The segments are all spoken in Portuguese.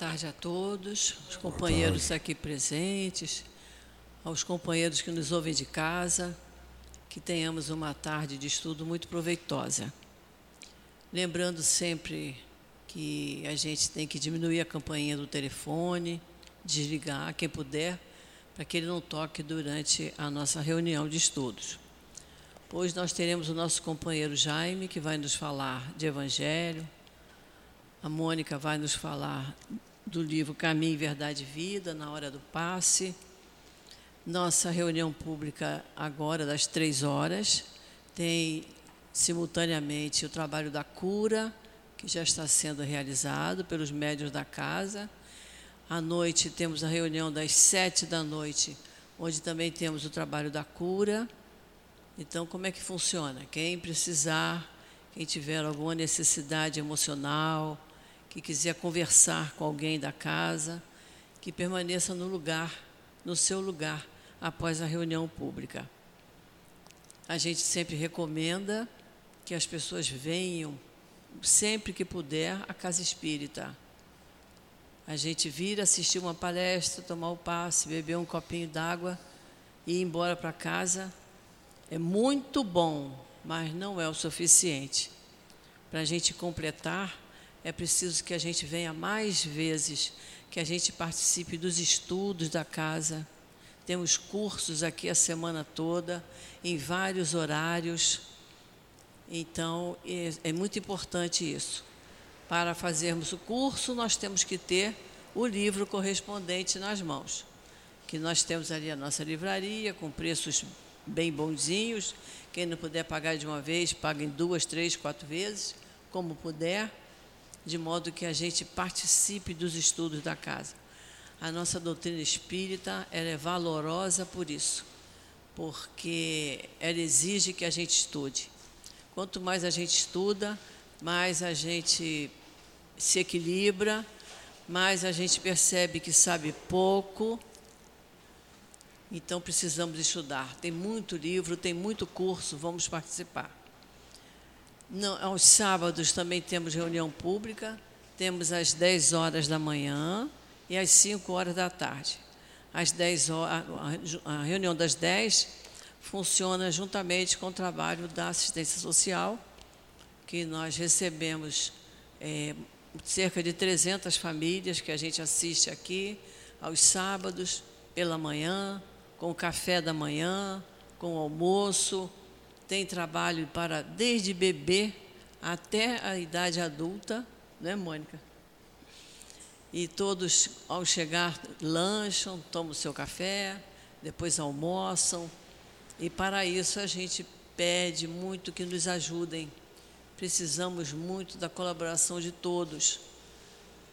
tarde a todos, os companheiros aqui presentes, aos companheiros que nos ouvem de casa, que tenhamos uma tarde de estudo muito proveitosa. Lembrando sempre que a gente tem que diminuir a campainha do telefone, desligar quem puder, para que ele não toque durante a nossa reunião de estudos. Pois nós teremos o nosso companheiro Jaime, que vai nos falar de Evangelho, a Mônica vai nos falar do livro Caminho, Verdade e Vida, na hora do passe. Nossa reunião pública agora, das três horas, tem simultaneamente o trabalho da cura, que já está sendo realizado pelos médios da casa. À noite temos a reunião das sete da noite, onde também temos o trabalho da cura. Então, como é que funciona? Quem precisar, quem tiver alguma necessidade emocional, que quiser conversar com alguém da casa, que permaneça no lugar, no seu lugar, após a reunião pública. A gente sempre recomenda que as pessoas venham, sempre que puder, à casa espírita. A gente vir assistir uma palestra, tomar o passe, beber um copinho d'água e ir embora para casa é muito bom, mas não é o suficiente. Para a gente completar é preciso que a gente venha mais vezes, que a gente participe dos estudos da casa. Temos cursos aqui a semana toda, em vários horários. Então, é, é muito importante isso. Para fazermos o curso, nós temos que ter o livro correspondente nas mãos. Que nós temos ali a nossa livraria, com preços bem bonzinhos. Quem não puder pagar de uma vez, paga em duas, três, quatro vezes, como puder de modo que a gente participe dos estudos da casa. A nossa doutrina espírita é valorosa por isso, porque ela exige que a gente estude. Quanto mais a gente estuda, mais a gente se equilibra, mais a gente percebe que sabe pouco. Então precisamos estudar. Tem muito livro, tem muito curso, vamos participar. Não, aos sábados também temos reunião pública, temos às 10 horas da manhã e às 5 horas da tarde. Às 10 horas, a reunião das 10 funciona juntamente com o trabalho da assistência social, que nós recebemos é, cerca de 300 famílias que a gente assiste aqui aos sábados, pela manhã, com o café da manhã, com o almoço, tem trabalho para desde bebê até a idade adulta, né, Mônica? E todos, ao chegar, lancham, tomam seu café, depois almoçam. E para isso a gente pede muito que nos ajudem. Precisamos muito da colaboração de todos.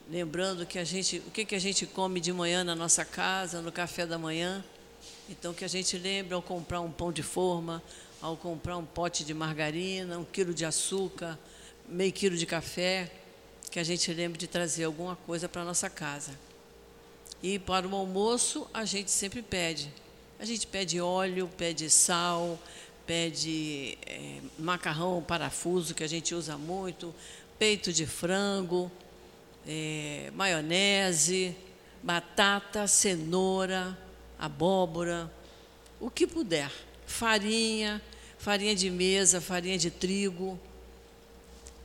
Lembrando que a gente, o que, que a gente come de manhã na nossa casa, no café da manhã. Então que a gente lembre ao comprar um pão de forma, ao comprar um pote de margarina, um quilo de açúcar, meio quilo de café, que a gente lembre de trazer alguma coisa para a nossa casa. E para o almoço, a gente sempre pede. A gente pede óleo, pede sal, pede é, macarrão parafuso, que a gente usa muito, peito de frango, é, maionese, batata, cenoura, abóbora, o que puder farinha, farinha de mesa, farinha de trigo.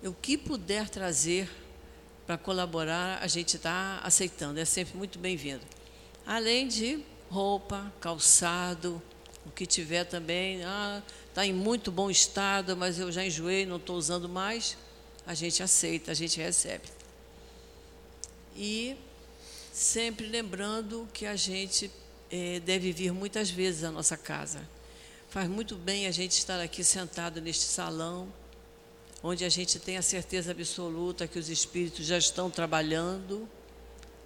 O que puder trazer para colaborar, a gente está aceitando, é sempre muito bem-vindo. Além de roupa, calçado, o que tiver também, está ah, tá em muito bom estado, mas eu já enjoei, não estou usando mais, a gente aceita, a gente recebe. E sempre lembrando que a gente é, deve vir muitas vezes à nossa casa. Faz muito bem a gente estar aqui sentado neste salão, onde a gente tem a certeza absoluta que os espíritos já estão trabalhando,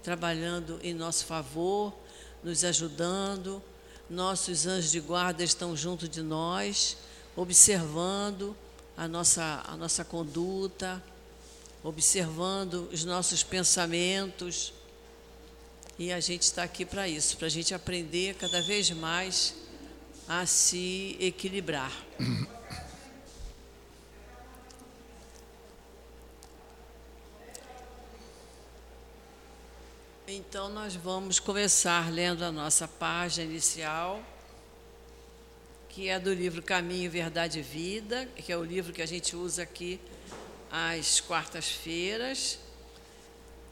trabalhando em nosso favor, nos ajudando. Nossos anjos de guarda estão junto de nós, observando a nossa, a nossa conduta, observando os nossos pensamentos. E a gente está aqui para isso, para a gente aprender cada vez mais a se equilibrar. Então, nós vamos começar lendo a nossa página inicial, que é do livro Caminho, Verdade e Vida, que é o livro que a gente usa aqui às quartas-feiras.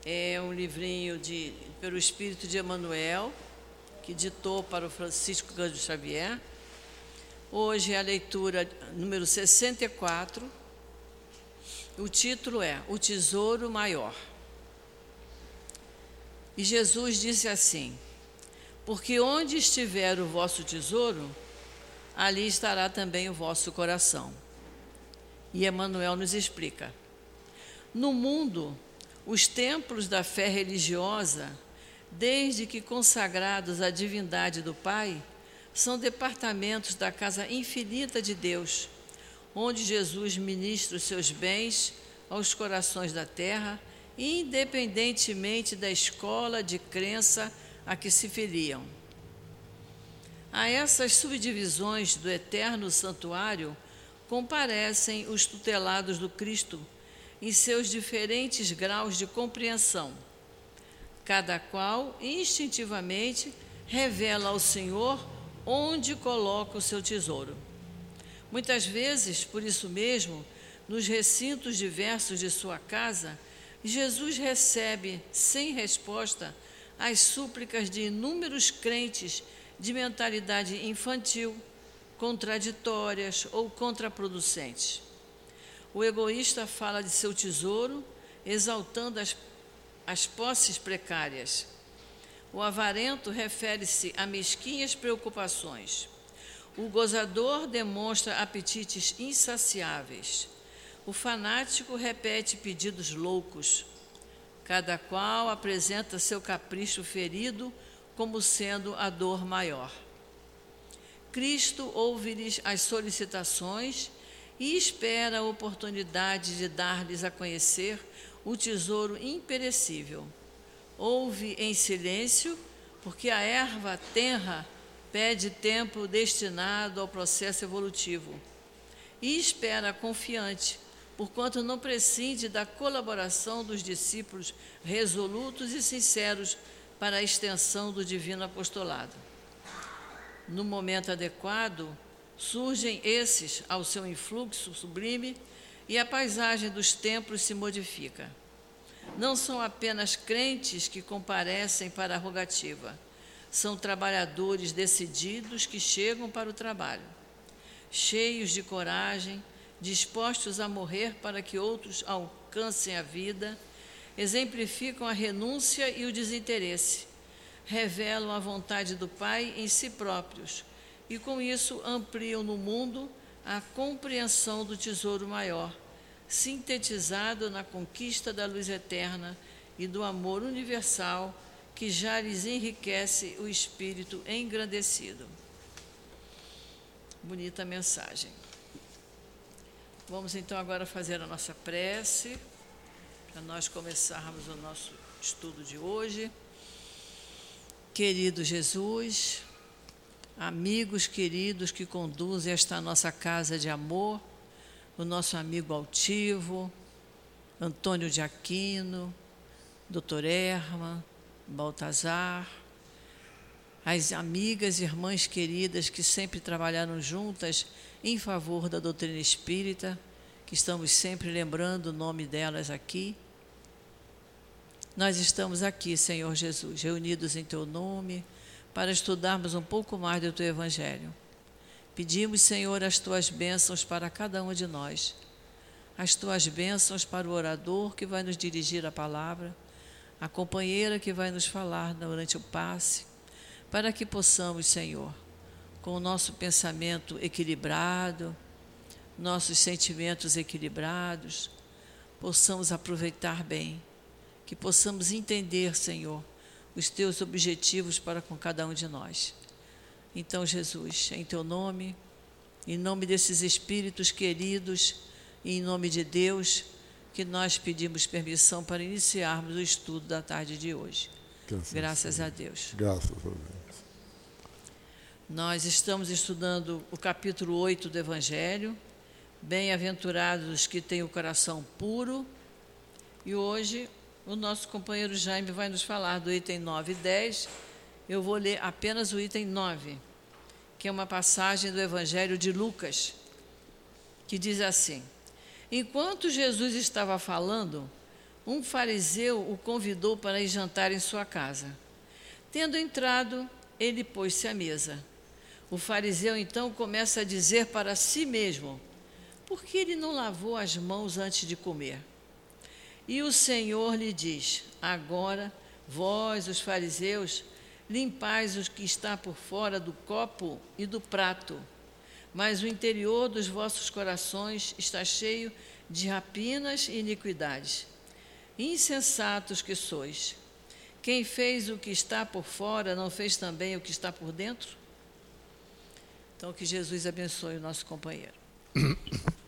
É um livrinho de, pelo Espírito de Emmanuel, que ditou para o Francisco Cândido Xavier. Hoje é a leitura número 64. O título é O Tesouro Maior. E Jesus disse assim: Porque onde estiver o vosso tesouro, ali estará também o vosso coração. E Emmanuel nos explica: No mundo, os templos da fé religiosa, desde que consagrados à divindade do Pai, são departamentos da casa infinita de Deus, onde Jesus ministra os seus bens aos corações da terra independentemente da escola de crença a que se filiam. A essas subdivisões do eterno santuário comparecem os tutelados do Cristo em seus diferentes graus de compreensão. Cada qual instintivamente revela ao Senhor onde coloca o seu tesouro. Muitas vezes, por isso mesmo, nos recintos diversos de sua casa, Jesus recebe sem resposta as súplicas de inúmeros crentes de mentalidade infantil, contraditórias ou contraproducentes. O egoísta fala de seu tesouro, exaltando as, as posses precárias. O avarento refere-se a mesquinhas preocupações. O gozador demonstra apetites insaciáveis. O fanático repete pedidos loucos. Cada qual apresenta seu capricho ferido como sendo a dor maior. Cristo ouve-lhes as solicitações e espera a oportunidade de dar-lhes a conhecer o tesouro imperecível. Ouve em silêncio, porque a erva tenra pede tempo destinado ao processo evolutivo. E espera confiante, porquanto não prescinde da colaboração dos discípulos resolutos e sinceros para a extensão do divino apostolado. No momento adequado, surgem esses ao seu influxo sublime e a paisagem dos templos se modifica. Não são apenas crentes que comparecem para a rogativa, são trabalhadores decididos que chegam para o trabalho, cheios de coragem, dispostos a morrer para que outros alcancem a vida, exemplificam a renúncia e o desinteresse, revelam a vontade do Pai em si próprios e, com isso, ampliam no mundo a compreensão do tesouro maior, sintetizado na conquista da luz eterna e do amor universal que já lhes enriquece o espírito engrandecido. Bonita mensagem. Vamos então agora fazer a nossa prece, para nós começarmos o nosso estudo de hoje. Querido Jesus, amigos queridos que conduzem esta nossa casa de amor, o nosso amigo altivo, Antônio de Aquino, Doutor Erma, Baltazar, as amigas e irmãs queridas que sempre trabalharam juntas em favor da doutrina espírita, que estamos sempre lembrando o nome delas aqui. Nós estamos aqui, Senhor Jesus, reunidos em Teu nome, para estudarmos um pouco mais do Teu Evangelho. Pedimos, Senhor, as Tuas bênçãos para cada um de nós, as Tuas bênçãos para o orador que vai nos dirigir a palavra, a companheira que vai nos falar durante o passe, para que possamos, Senhor, com o nosso pensamento equilibrado, nossos sentimentos equilibrados, possamos aproveitar bem, que possamos entender, Senhor, os teus objetivos para com cada um de nós. Então, Jesus, em teu nome, em nome desses espíritos queridos e em nome de Deus, que nós pedimos permissão para iniciarmos o estudo da tarde de hoje. Graças, Graças a Deus. Graças a Deus. Nós estamos estudando o capítulo 8 do Evangelho, Bem-aventurados os que têm o coração puro, e hoje o nosso companheiro Jaime vai nos falar do item 9 e 10. Eu vou ler apenas o item 9, que é uma passagem do Evangelho de Lucas, que diz assim: Enquanto Jesus estava falando, um fariseu o convidou para ir jantar em sua casa. Tendo entrado, ele pôs-se à mesa. O fariseu então começa a dizer para si mesmo: Por que ele não lavou as mãos antes de comer? E o Senhor lhe diz: Agora, vós, os fariseus, limpais o que está por fora do copo e do prato, mas o interior dos vossos corações está cheio de rapinas e iniquidades. Insensatos que sois! Quem fez o que está por fora não fez também o que está por dentro? Então, que Jesus abençoe o nosso companheiro.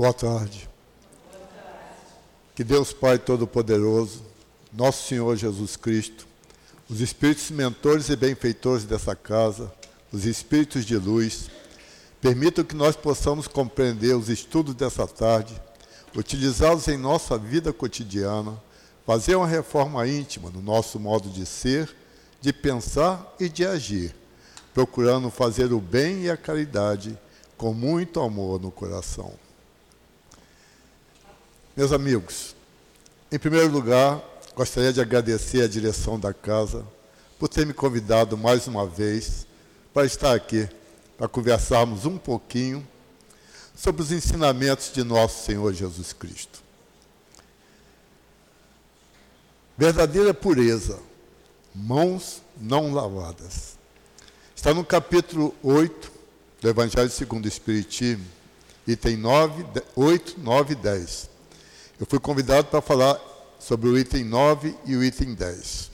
Boa tarde. Que Deus Pai Todo-Poderoso, nosso Senhor Jesus Cristo, os espíritos mentores e benfeitores dessa casa, os espíritos de luz, permitam que nós possamos compreender os estudos dessa tarde, utilizá-los em nossa vida cotidiana, fazer uma reforma íntima no nosso modo de ser, de pensar e de agir, procurando fazer o bem e a caridade com muito amor no coração. Meus amigos, em primeiro lugar, gostaria de agradecer a direção da casa por ter me convidado mais uma vez para estar aqui, para conversarmos um pouquinho sobre os ensinamentos de nosso Senhor Jesus Cristo. Verdadeira pureza, mãos não lavadas. Está no capítulo 8 do Evangelho segundo o Espiritismo, item 9, 8, 9 e 10. Eu fui convidado para falar sobre o item 9 e o item 10.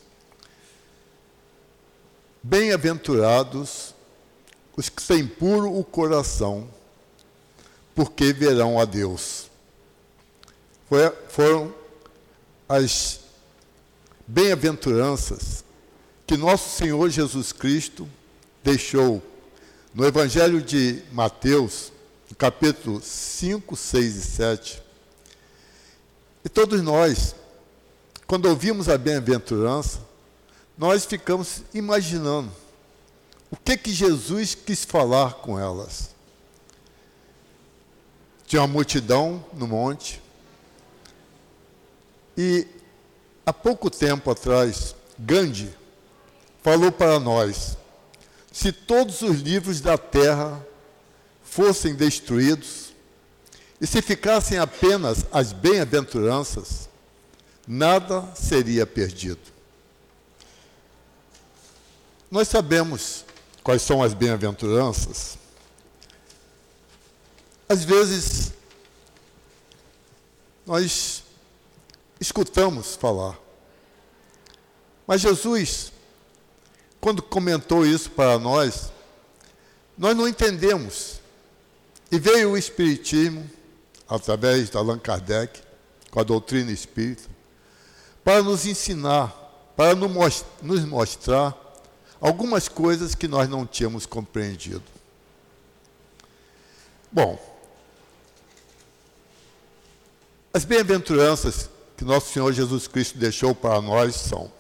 Bem-aventurados os que têm puro o coração, porque verão a Deus. Foi, foram as bem-aventuranças que nosso Senhor Jesus Cristo deixou no Evangelho de Mateus, no capítulo 5, 6 e 7 e todos nós, quando ouvimos a bem-aventurança, nós ficamos imaginando o que que Jesus quis falar com elas. Tinha uma multidão no monte. E há pouco tempo atrás, Gandhi falou para nós: se todos os livros da terra fossem destruídos, e se ficassem apenas as bem-aventuranças, nada seria perdido. Nós sabemos quais são as bem-aventuranças. Às vezes, nós escutamos falar. Mas Jesus, quando comentou isso para nós, nós não entendemos. E veio o Espiritismo, através de Allan Kardec, com a doutrina espírita, para nos ensinar, para nos mostrar algumas coisas que nós não tínhamos compreendido. Bom, as bem-aventuranças que nosso Senhor Jesus Cristo deixou para nós são: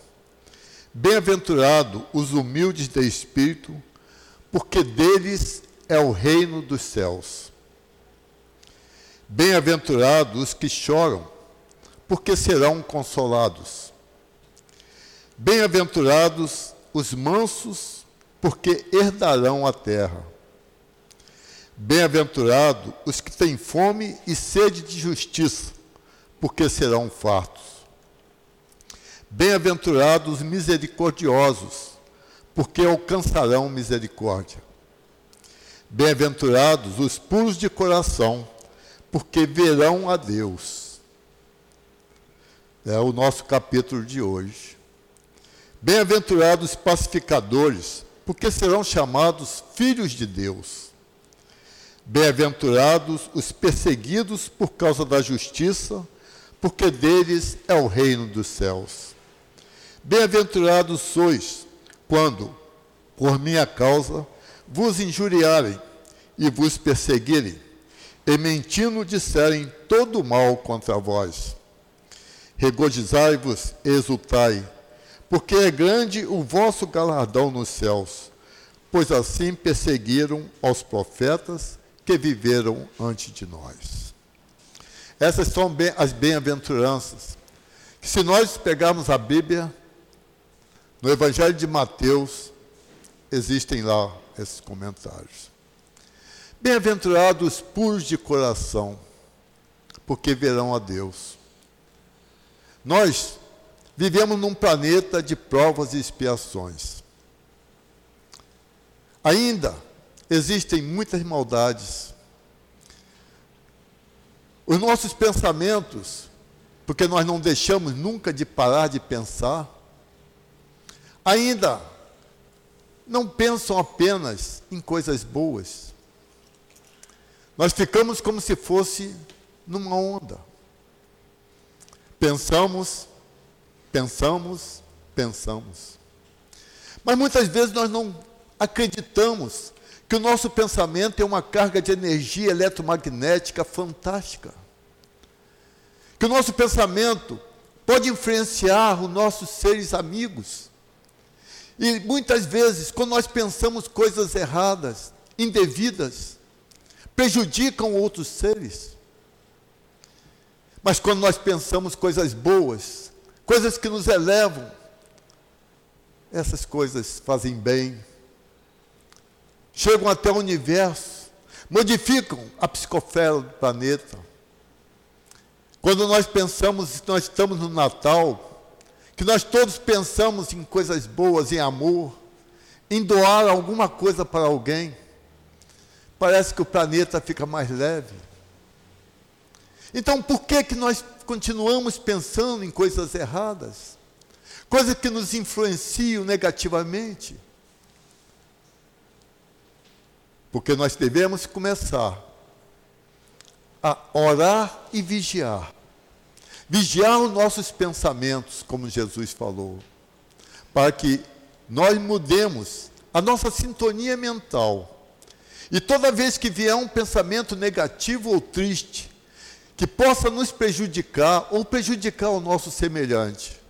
Bem-aventurado os humildes de espírito, porque deles é o reino dos céus. Bem-aventurados os que choram, porque serão consolados. Bem-aventurados os mansos, porque herdarão a terra. Bem-aventurados os que têm fome e sede de justiça, porque serão fartos. Bem-aventurados os misericordiosos, porque alcançarão misericórdia. Bem-aventurados os puros de coração, porque verão a Deus. É o nosso capítulo de hoje. Bem-aventurados pacificadores, porque serão chamados filhos de Deus. Bem-aventurados os perseguidos por causa da justiça, porque deles é o reino dos céus. Bem-aventurados sois quando, por minha causa, vos injuriarem e vos perseguirem e mentindo disserem todo mal contra vós. Regozijai-vos e exultai, porque é grande o vosso galardão nos céus, pois assim perseguiram aos profetas que viveram antes de nós. Essas são as bem-aventuranças. Se nós pegarmos a Bíblia, no Evangelho de Mateus, existem lá esses comentários. Bem-aventurados puros de coração, porque verão a Deus. Nós vivemos num planeta de provas e expiações. Ainda existem muitas maldades. Os nossos pensamentos, porque nós não deixamos nunca de parar de pensar, ainda não pensam apenas em coisas boas. Nós ficamos como se fosse numa onda. Pensamos, pensamos, pensamos. Mas muitas vezes nós não acreditamos que o nosso pensamento é uma carga de energia eletromagnética fantástica. Que o nosso pensamento pode influenciar os nossos seres amigos. E muitas vezes, quando nós pensamos coisas erradas, indevidas, prejudicam outros seres. Mas quando nós pensamos coisas boas, coisas que nos elevam, essas coisas fazem bem, chegam até o universo, modificam a psicosfera do planeta. Quando nós pensamos, nós estamos no Natal, que nós todos pensamos em coisas boas, em amor, em doar alguma coisa para alguém, parece que o planeta fica mais leve. Então, por que, que nós continuamos pensando em coisas erradas? Coisas que nos influenciam negativamente? Porque nós devemos começar a orar e vigiar Vigiar os nossos pensamentos, como Jesus falou, para que nós mudemos a nossa sintonia mental. E toda vez que vier um pensamento negativo ou triste, que possa nos prejudicar ou prejudicar o nosso semelhante,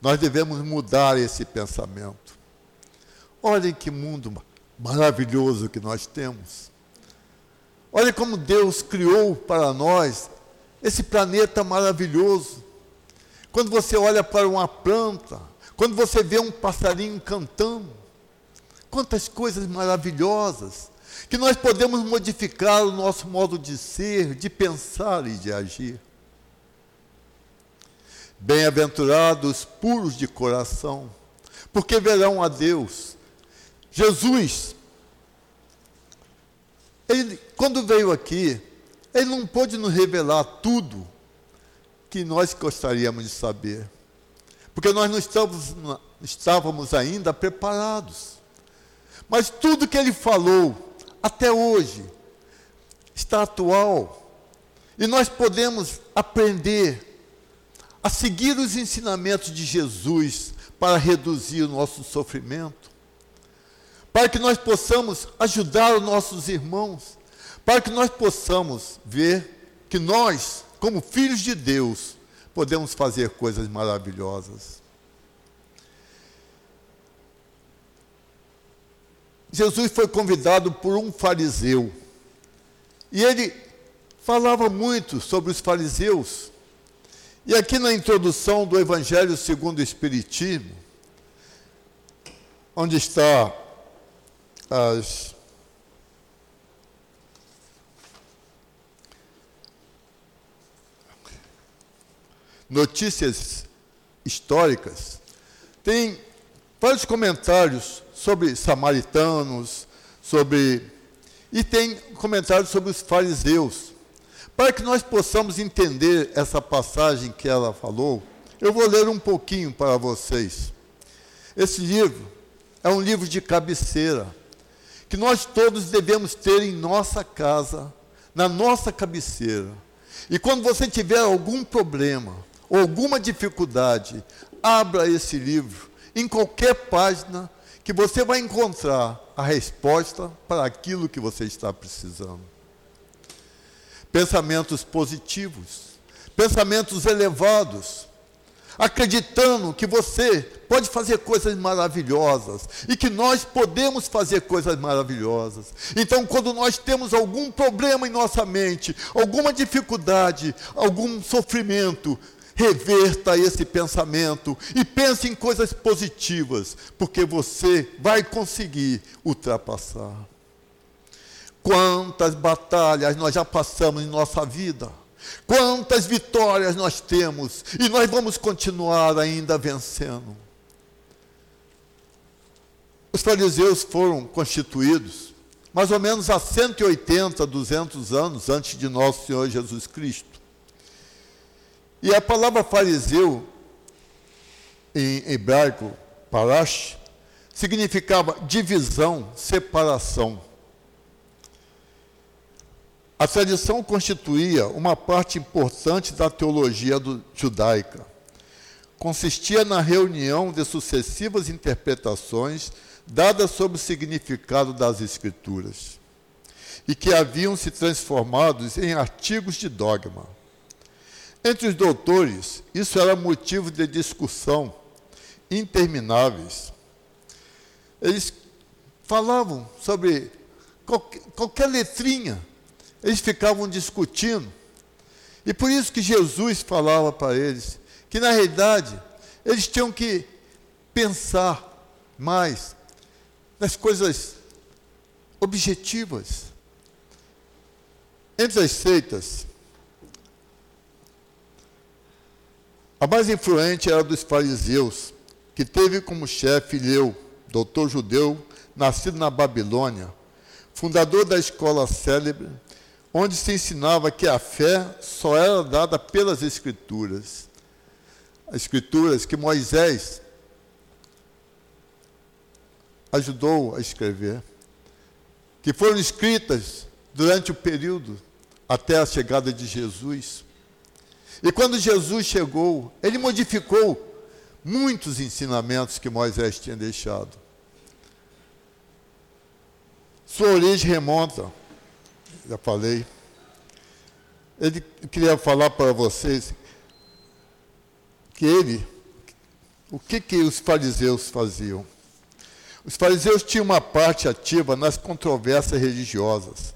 nós devemos mudar esse pensamento. Olhem que mundo maravilhoso que nós temos. Olha como Deus criou para nós esse planeta maravilhoso. Quando você olha para uma planta, quando você vê um passarinho cantando, quantas coisas maravilhosas que nós podemos modificar o nosso modo de ser, de pensar e de agir. Bem-aventurados puros de coração, porque verão a Deus. Jesus, ele, quando veio aqui, ele não pôde nos revelar tudo que nós gostaríamos de saber, porque nós não estávamos, não estávamos ainda preparados. Mas tudo que ele falou até hoje está atual e nós podemos aprender a seguir os ensinamentos de Jesus para reduzir o nosso sofrimento, para que nós possamos ajudar os nossos irmãos para que nós possamos ver que nós, como filhos de Deus, podemos fazer coisas maravilhosas. Jesus foi convidado por um fariseu e ele falava muito sobre os fariseus. E aqui na introdução do Evangelho segundo o Espiritismo, onde está as notícias históricas, tem vários comentários sobre samaritanos, sobre. e tem comentários sobre os fariseus. Para que nós possamos entender essa passagem que ela falou, eu vou ler um pouquinho para vocês. Esse livro é um livro de cabeceira, que nós todos devemos ter em nossa casa, na nossa cabeceira. E quando você tiver algum problema, alguma dificuldade, abra esse livro. Em qualquer página que você vai encontrar a resposta para aquilo que você está precisando. pensamentos positivos, pensamentos elevados, acreditando que você pode fazer coisas maravilhosas e que nós podemos fazer coisas maravilhosas. Então, quando nós temos algum problema em nossa mente, alguma dificuldade, algum sofrimento, reverta esse pensamento e pense em coisas positivas, porque você vai conseguir ultrapassar. Quantas batalhas nós já passamos em nossa vida? Quantas vitórias nós temos e nós vamos continuar ainda vencendo. Os fariseus foram constituídos mais ou menos há 180, 200 anos antes de nosso Senhor Jesus Cristo. E a palavra fariseu, em hebraico, parash, significava divisão, separação. A tradição constituía uma parte importante da teologia do, judaica. Consistia na reunião de sucessivas interpretações dadas sobre o significado das Escrituras e que haviam se transformado em artigos de dogma. Entre os doutores, isso era motivo de discussão intermináveis. Eles falavam sobre qualquer, qualquer letrinha eles ficavam discutindo. E por isso que Jesus falava para eles que, na realidade, eles tinham que pensar mais nas coisas objetivas. Entre as seitas, a mais influente era a dos fariseus, que teve como chefe Leu, doutor judeu, nascido na Babilônia, fundador da escola célebre onde se ensinava que a fé só era dada pelas Escrituras. As Escrituras que Moisés ajudou a escrever, que foram escritas durante o período até a chegada de Jesus. E quando Jesus chegou, ele modificou muitos ensinamentos que Moisés tinha deixado. Sua origem remonta já falei. Ele queria falar para vocês que ele, o que, que os fariseus faziam? Os fariseus tinham uma parte ativa nas controvérsias religiosas,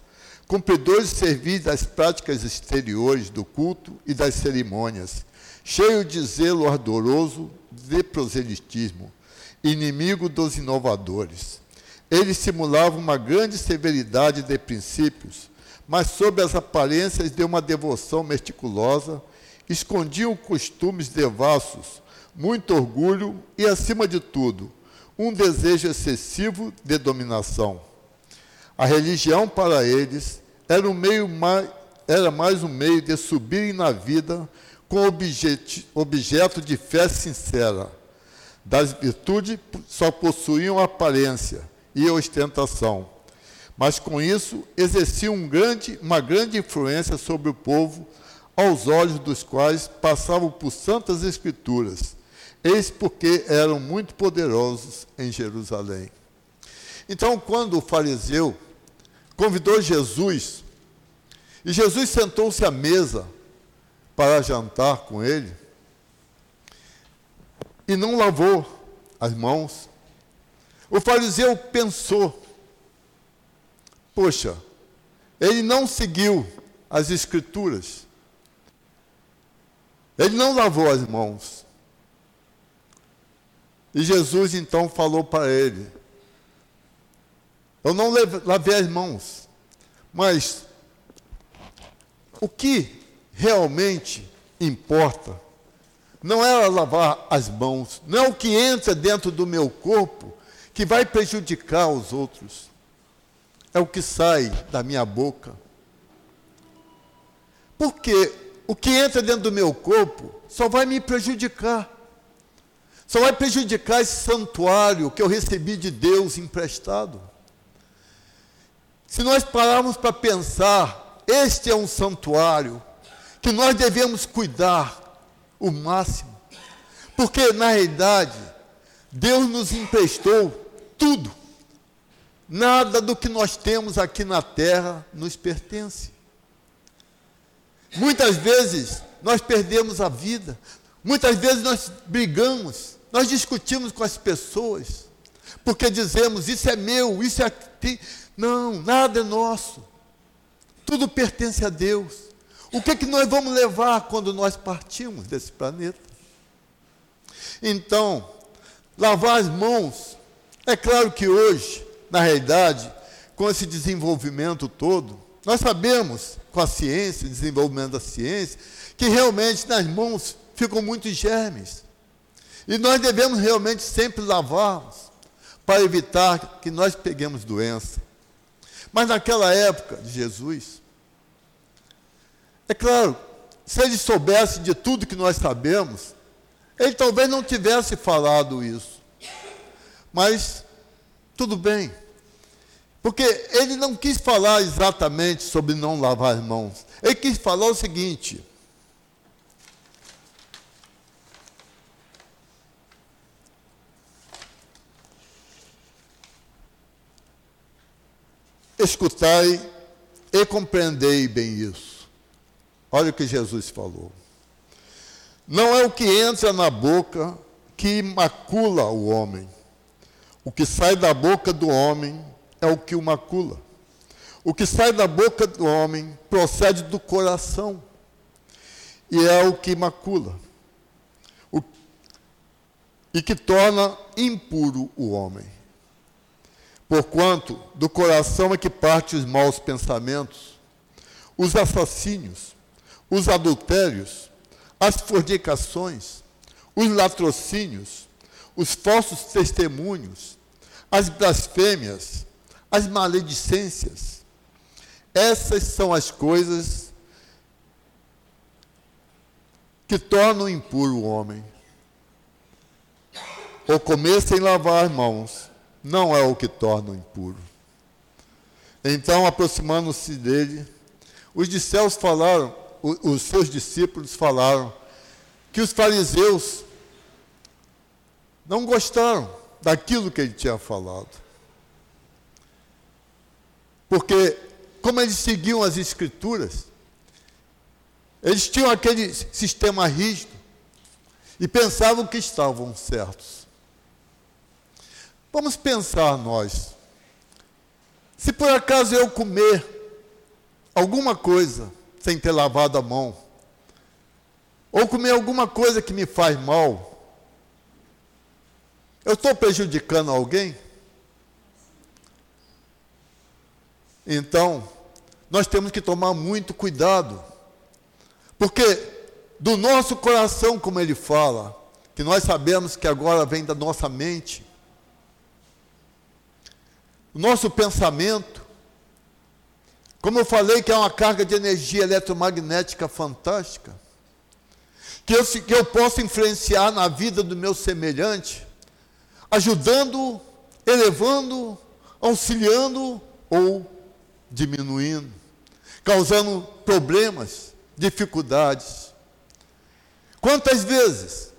cumpridores de serviço das práticas exteriores do culto e das cerimônias, cheio de zelo ardoroso de proselitismo, inimigo dos inovadores. Eles simulavam uma grande severidade de princípios, mas sob as aparências de uma devoção meticulosa, escondiam costumes devassos, muito orgulho e, acima de tudo, um desejo excessivo de dominação. A religião para eles era, um meio mais, era mais um meio de subirem na vida com objeto, objeto de fé sincera. Das virtudes só possuíam aparência e ostentação mas com isso exercia um grande, uma grande influência sobre o povo, aos olhos dos quais passavam por santas escrituras, eis porque eram muito poderosos em Jerusalém. Então, quando o fariseu convidou Jesus, e Jesus sentou-se à mesa para jantar com ele, e não lavou as mãos, o fariseu pensou, Poxa, ele não seguiu as Escrituras. Ele não lavou as mãos. E Jesus então falou para ele: Eu não lavei as mãos, mas o que realmente importa não é lavar as mãos, não é o que entra dentro do meu corpo que vai prejudicar os outros é o que sai da minha boca. Porque o que entra dentro do meu corpo só vai me prejudicar. Só vai prejudicar esse santuário que eu recebi de Deus emprestado. Se nós pararmos para pensar, este é um santuário que nós devemos cuidar o máximo. Porque, na realidade, Deus nos emprestou tudo. Nada do que nós temos aqui na terra nos pertence. Muitas vezes nós perdemos a vida, muitas vezes nós brigamos, nós discutimos com as pessoas, porque dizemos: Isso é meu, isso é. Não, nada é nosso, tudo pertence a Deus. O que, é que nós vamos levar quando nós partimos desse planeta? Então, lavar as mãos, é claro que hoje, na realidade, com esse desenvolvimento todo, nós sabemos, com a ciência, desenvolvimento da ciência, que realmente nas mãos ficam muitos germes. E nós devemos realmente sempre lavá-los para evitar que nós peguemos doença. Mas naquela época de Jesus, é claro, se ele soubesse de tudo que nós sabemos, ele talvez não tivesse falado isso. Mas tudo bem. Porque ele não quis falar exatamente sobre não lavar as mãos. Ele quis falar o seguinte: escutai e compreendei bem isso. Olha o que Jesus falou. Não é o que entra na boca que macula o homem. O que sai da boca do homem é o que o macula. O que sai da boca do homem procede do coração e é o que macula. O, e que torna impuro o homem. Porquanto do coração é que parte os maus pensamentos, os assassínios, os adultérios, as fornicações, os latrocínios, os falsos testemunhos, as blasfêmias, as maledicências. Essas são as coisas que tornam impuro o homem. O comer sem lavar as mãos não é o que torna impuro. Então, aproximando-se dele, os discípulos falaram, os seus discípulos falaram que os fariseus não gostaram daquilo que ele tinha falado. Porque, como eles seguiam as Escrituras, eles tinham aquele sistema rígido e pensavam que estavam certos. Vamos pensar nós. Se por acaso eu comer alguma coisa sem ter lavado a mão, ou comer alguma coisa que me faz mal, eu estou prejudicando alguém? Então, nós temos que tomar muito cuidado, porque do nosso coração, como ele fala, que nós sabemos que agora vem da nossa mente, o nosso pensamento, como eu falei, que é uma carga de energia eletromagnética fantástica, que eu, que eu posso influenciar na vida do meu semelhante, ajudando, elevando, auxiliando ou diminuindo, causando problemas, dificuldades. Quantas vezes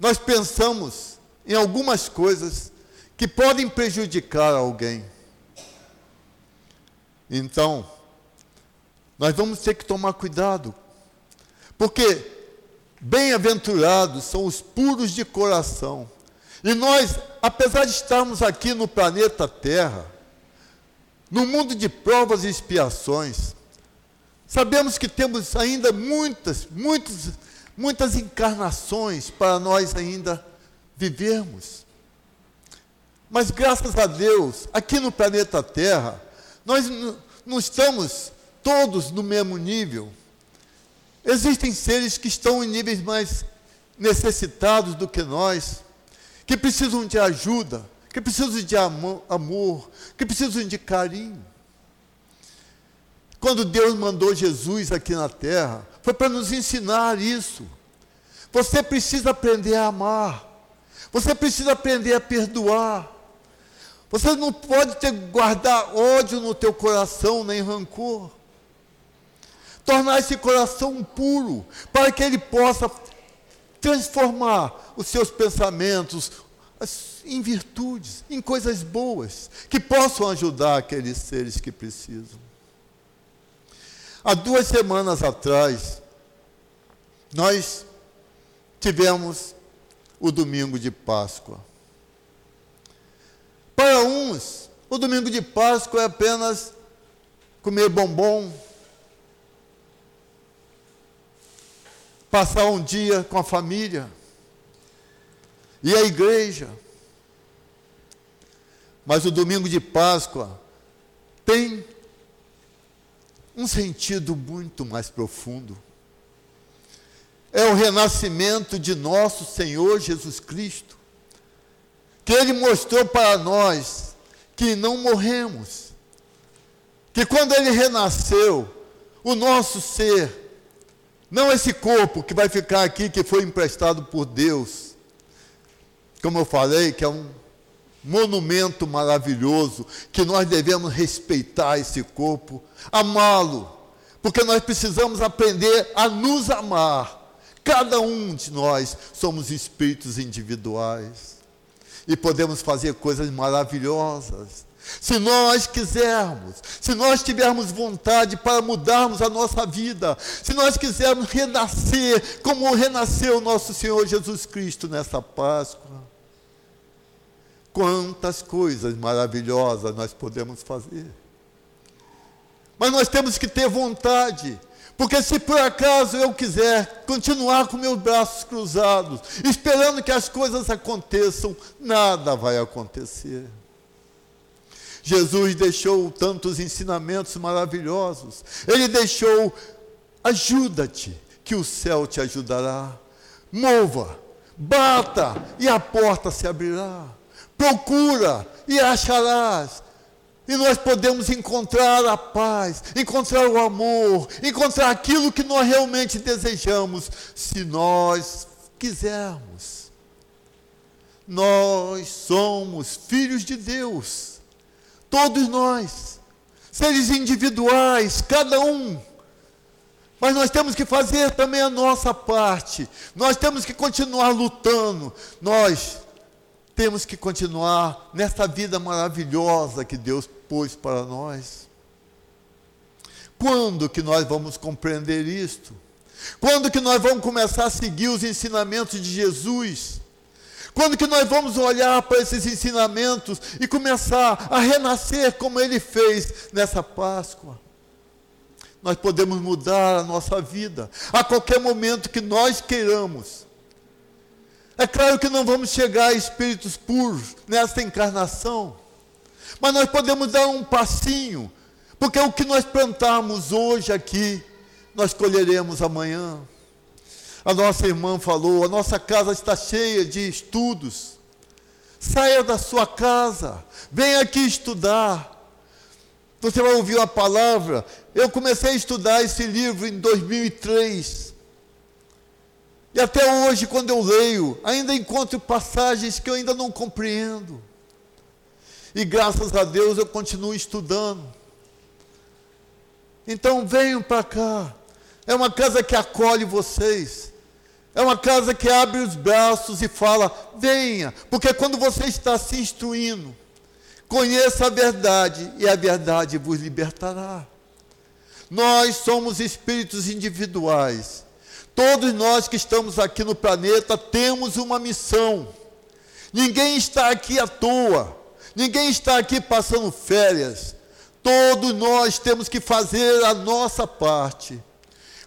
nós pensamos em algumas coisas que podem prejudicar alguém? Então, nós vamos ter que tomar cuidado, porque bem-aventurados são os puros de coração. E nós, apesar de estarmos aqui no planeta Terra, no mundo de provas e expiações, sabemos que temos ainda muitas, muitas, muitas encarnações para nós ainda vivermos. Mas graças a Deus, aqui no planeta Terra, nós não estamos todos no mesmo nível. Existem seres que estão em níveis mais necessitados do que nós, que precisam de ajuda, que precisam de amor, que precisam de carinho. Quando Deus mandou Jesus aqui na terra, foi para nos ensinar isso. Você precisa aprender a amar. Você precisa aprender a perdoar. Você não pode ter, guardar ódio no teu coração, nem rancor. Tornar esse coração puro, para que ele possa transformar os seus pensamentos, em virtudes, em coisas boas, que possam ajudar aqueles seres que precisam. Há duas semanas atrás, nós tivemos o domingo de Páscoa. Para uns, o domingo de Páscoa é apenas comer bombom, passar um dia com a família e a igreja. Mas o domingo de Páscoa tem um sentido muito mais profundo. É o renascimento de nosso Senhor Jesus Cristo, que Ele mostrou para nós que não morremos, que quando Ele renasceu, o nosso ser, não esse corpo que vai ficar aqui, que foi emprestado por Deus, como eu falei, que é um monumento maravilhoso, que nós devemos respeitar esse corpo, amá-lo, porque nós precisamos aprender a nos amar. Cada um de nós somos espíritos individuais e podemos fazer coisas maravilhosas. Se nós quisermos, se nós tivermos vontade para mudarmos a nossa vida, se nós quisermos renascer como renasceu nosso Senhor Jesus Cristo nessa Páscoa, quantas coisas maravilhosas nós podemos fazer. Mas nós temos que ter vontade, porque se por acaso eu quiser continuar com meus braços cruzados, esperando que as coisas aconteçam, nada vai acontecer. Jesus deixou tantos ensinamentos maravilhosos. Ele deixou: ajuda-te, que o céu te ajudará. Mova, bata, e a porta se abrirá. Procura, e acharás. E nós podemos encontrar a paz, encontrar o amor, encontrar aquilo que nós realmente desejamos, se nós quisermos. Nós somos filhos de Deus Todos nós, seres individuais, cada um. Mas nós temos que fazer também a nossa parte. Nós temos que continuar lutando. Nós temos que continuar nessa vida maravilhosa que Deus pôs para nós. Quando que nós vamos compreender isto? Quando que nós vamos começar a seguir os ensinamentos de Jesus? Quando que nós vamos olhar para esses ensinamentos e começar a renascer como ele fez nessa Páscoa? Nós podemos mudar a nossa vida a qualquer momento que nós queiramos. É claro que não vamos chegar a espíritos puros nesta encarnação, mas nós podemos dar um passinho, porque o que nós plantarmos hoje aqui, nós colheremos amanhã. A nossa irmã falou: a nossa casa está cheia de estudos. Saia da sua casa, venha aqui estudar. Você vai ouvir uma palavra. Eu comecei a estudar esse livro em 2003. E até hoje, quando eu leio, ainda encontro passagens que eu ainda não compreendo. E graças a Deus eu continuo estudando. Então venham para cá. É uma casa que acolhe vocês. É uma casa que abre os braços e fala: venha, porque quando você está se instruindo, conheça a verdade e a verdade vos libertará. Nós somos espíritos individuais. Todos nós que estamos aqui no planeta temos uma missão. Ninguém está aqui à toa. Ninguém está aqui passando férias. Todos nós temos que fazer a nossa parte.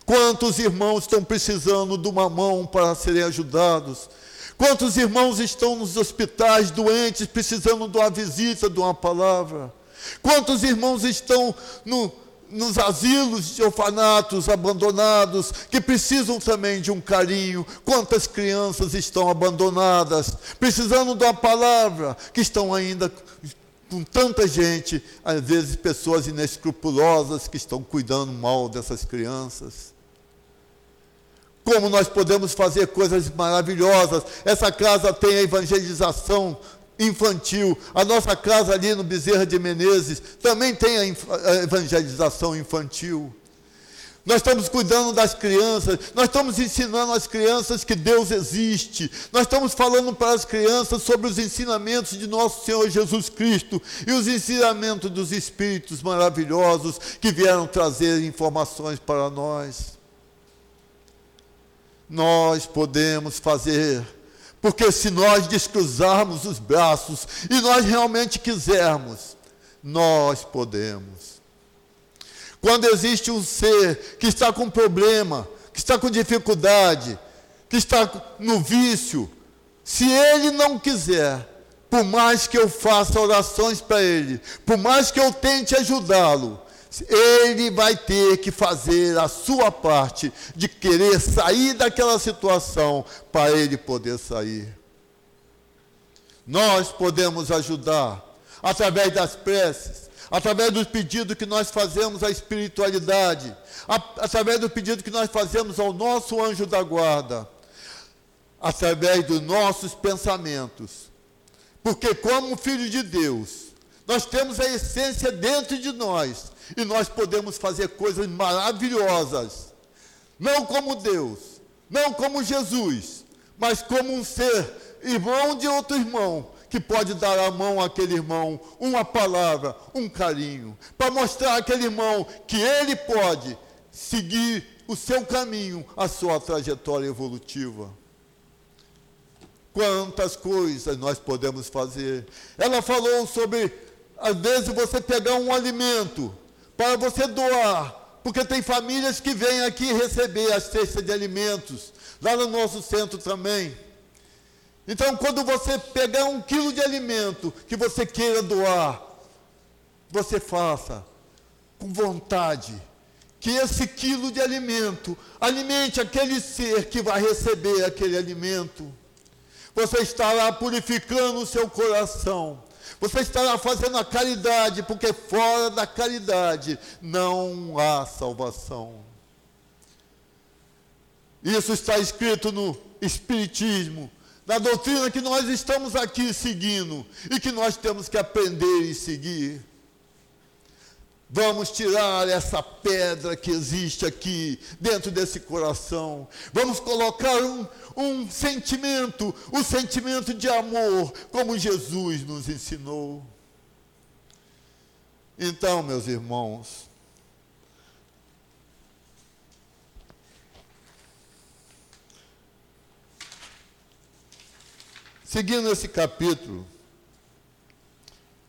Quantos irmãos estão precisando de uma mão para serem ajudados? Quantos irmãos estão nos hospitais doentes, precisando de uma visita, de uma palavra? Quantos irmãos estão no, nos asilos de orfanatos abandonados, que precisam também de um carinho? Quantas crianças estão abandonadas, precisando de uma palavra, que estão ainda com tanta gente, às vezes pessoas inescrupulosas que estão cuidando mal dessas crianças? como nós podemos fazer coisas maravilhosas. Essa casa tem a evangelização infantil. A nossa casa ali no Bezerra de Menezes também tem a evangelização infantil. nós estamos cuidando das crianças, nós estamos ensinando às crianças que Deus existe, nós estamos falando para as crianças sobre os ensinamentos de nosso Senhor Jesus Cristo e os ensinamentos dos Espíritos maravilhosos que vieram trazer informações para nós. Nós podemos fazer, porque se nós descruzarmos os braços e nós realmente quisermos, nós podemos. Quando existe um ser que está com problema, que está com dificuldade, que está no vício, se ele não quiser, por mais que eu faça orações para ele, por mais que eu tente ajudá-lo, ele vai ter que fazer a sua parte de querer sair daquela situação para ele poder sair. Nós podemos ajudar através das preces, através dos pedidos que nós fazemos à espiritualidade, através do pedido que nós fazemos ao nosso anjo da guarda, através dos nossos pensamentos. Porque, como filho de Deus, nós temos a essência dentro de nós e nós podemos fazer coisas maravilhosas, não como Deus, não como Jesus, mas como um ser irmão de outro irmão, que pode dar a mão àquele irmão, uma palavra, um carinho, para mostrar àquele irmão que ele pode seguir o seu caminho, a sua trajetória evolutiva. Quantas coisas nós podemos fazer. Ela falou sobre, às vezes, você pegar um alimento para você doar, porque tem famílias que vêm aqui receber a cesta de alimentos, lá no nosso centro também. Então, quando você pegar um quilo de alimento que você queira doar, você faça com vontade. Que esse quilo de alimento alimente aquele ser que vai receber aquele alimento. Você estará purificando o seu coração. Você estará fazendo a caridade, porque fora da caridade não há salvação. Isso está escrito no Espiritismo, da doutrina que nós estamos aqui seguindo e que nós temos que aprender e seguir. Vamos tirar essa pedra que existe aqui dentro desse coração. Vamos colocar um, um sentimento, o um sentimento de amor, como Jesus nos ensinou. Então, meus irmãos, Seguindo esse capítulo,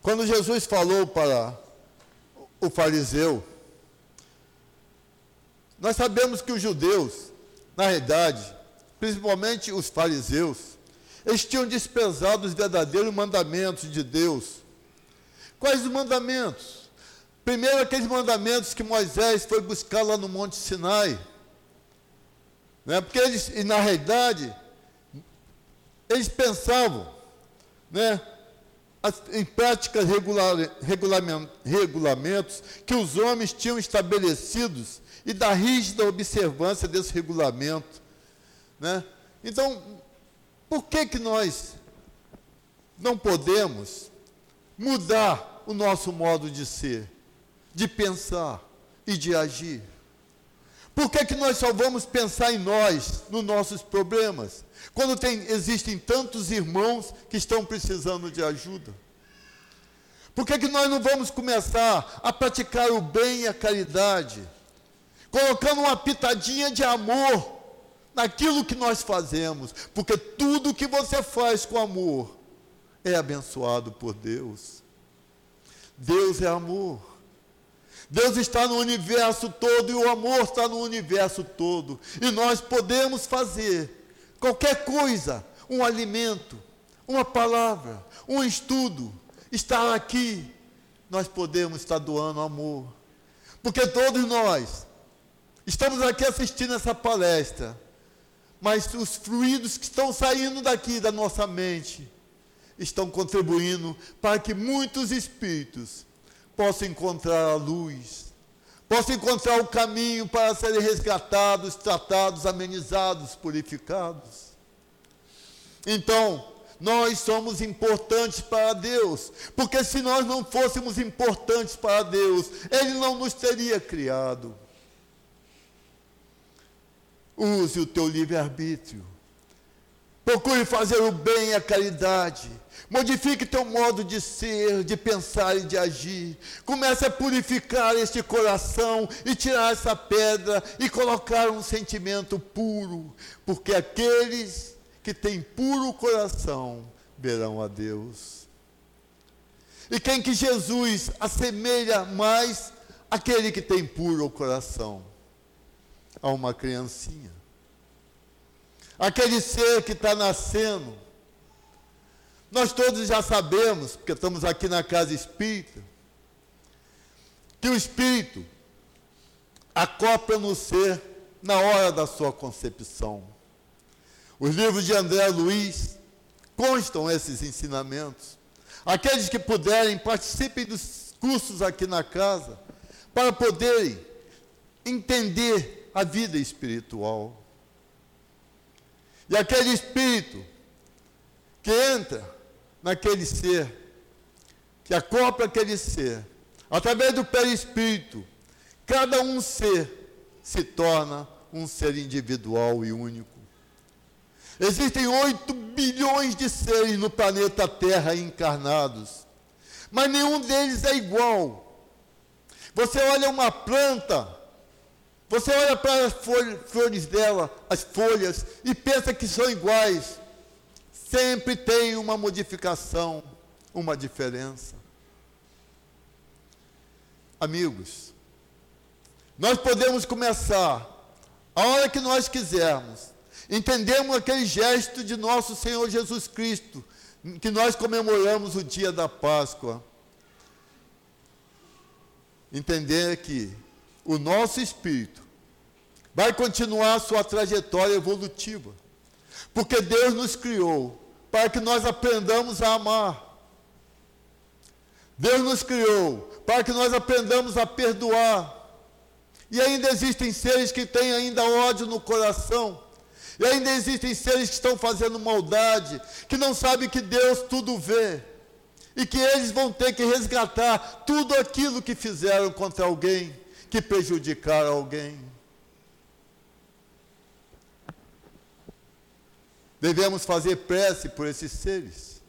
quando Jesus falou para o fariseu, nós sabemos que os judeus, na realidade, principalmente os fariseus, eles tinham desprezado os verdadeiros mandamentos de Deus. Quais os mandamentos? Primeiro, aqueles mandamentos que Moisés foi buscar lá no Monte Sinai. Né? Porque eles, e na realidade, eles pensavam né, em práticas regular, regulamentos que os homens tinham estabelecidos e da rígida observância desse regulamento. Né? Então, por que, que nós não podemos mudar o nosso modo de ser, de pensar e de agir? Por que, que nós só vamos pensar em nós, nos nossos problemas? Quando tem, existem tantos irmãos que estão precisando de ajuda. Por que, que nós não vamos começar a praticar o bem e a caridade? Colocando uma pitadinha de amor naquilo que nós fazemos. Porque tudo que você faz com amor é abençoado por Deus. Deus é amor. Deus está no universo todo e o amor está no universo todo. E nós podemos fazer qualquer coisa, um alimento, uma palavra, um estudo, estar aqui, nós podemos estar doando amor. Porque todos nós estamos aqui assistindo essa palestra, mas os fluidos que estão saindo daqui da nossa mente estão contribuindo para que muitos espíritos possam encontrar a luz, possam encontrar o caminho para serem resgatados, tratados, amenizados, purificados. Então, nós somos importantes para Deus, porque se nós não fôssemos importantes para Deus, Ele não nos teria criado. Use o teu livre-arbítrio. Procure fazer o bem e a caridade. Modifique teu modo de ser, de pensar e de agir. Comece a purificar este coração e tirar essa pedra e colocar um sentimento puro, porque aqueles que têm puro coração verão a Deus. E quem que Jesus assemelha mais aquele que tem puro coração? A uma criancinha. Aquele ser que está nascendo. Nós todos já sabemos, porque estamos aqui na casa espírita, que o espírito acopla no ser na hora da sua concepção. Os livros de André Luiz constam esses ensinamentos. Aqueles que puderem, participem dos cursos aqui na casa, para poderem entender a vida espiritual. E aquele espírito que entra naquele ser, que acopla aquele ser, através do perispírito, cada um ser se torna um ser individual e único. Existem 8 bilhões de seres no planeta Terra encarnados, mas nenhum deles é igual. Você olha uma planta, você olha para as flores dela, as folhas, e pensa que são iguais. Sempre tem uma modificação, uma diferença. Amigos, nós podemos começar a hora que nós quisermos Entendemos aquele gesto de nosso Senhor Jesus Cristo, que nós comemoramos o dia da Páscoa. Entender que o nosso espírito vai continuar sua trajetória evolutiva, porque Deus nos criou para que nós aprendamos a amar. Deus nos criou para que nós aprendamos a perdoar. E ainda existem seres que têm ainda ódio no coração e ainda existem seres que estão fazendo maldade, que não sabem que Deus tudo vê. E que eles vão ter que resgatar tudo aquilo que fizeram contra alguém, que prejudicaram alguém. Devemos fazer prece por esses seres.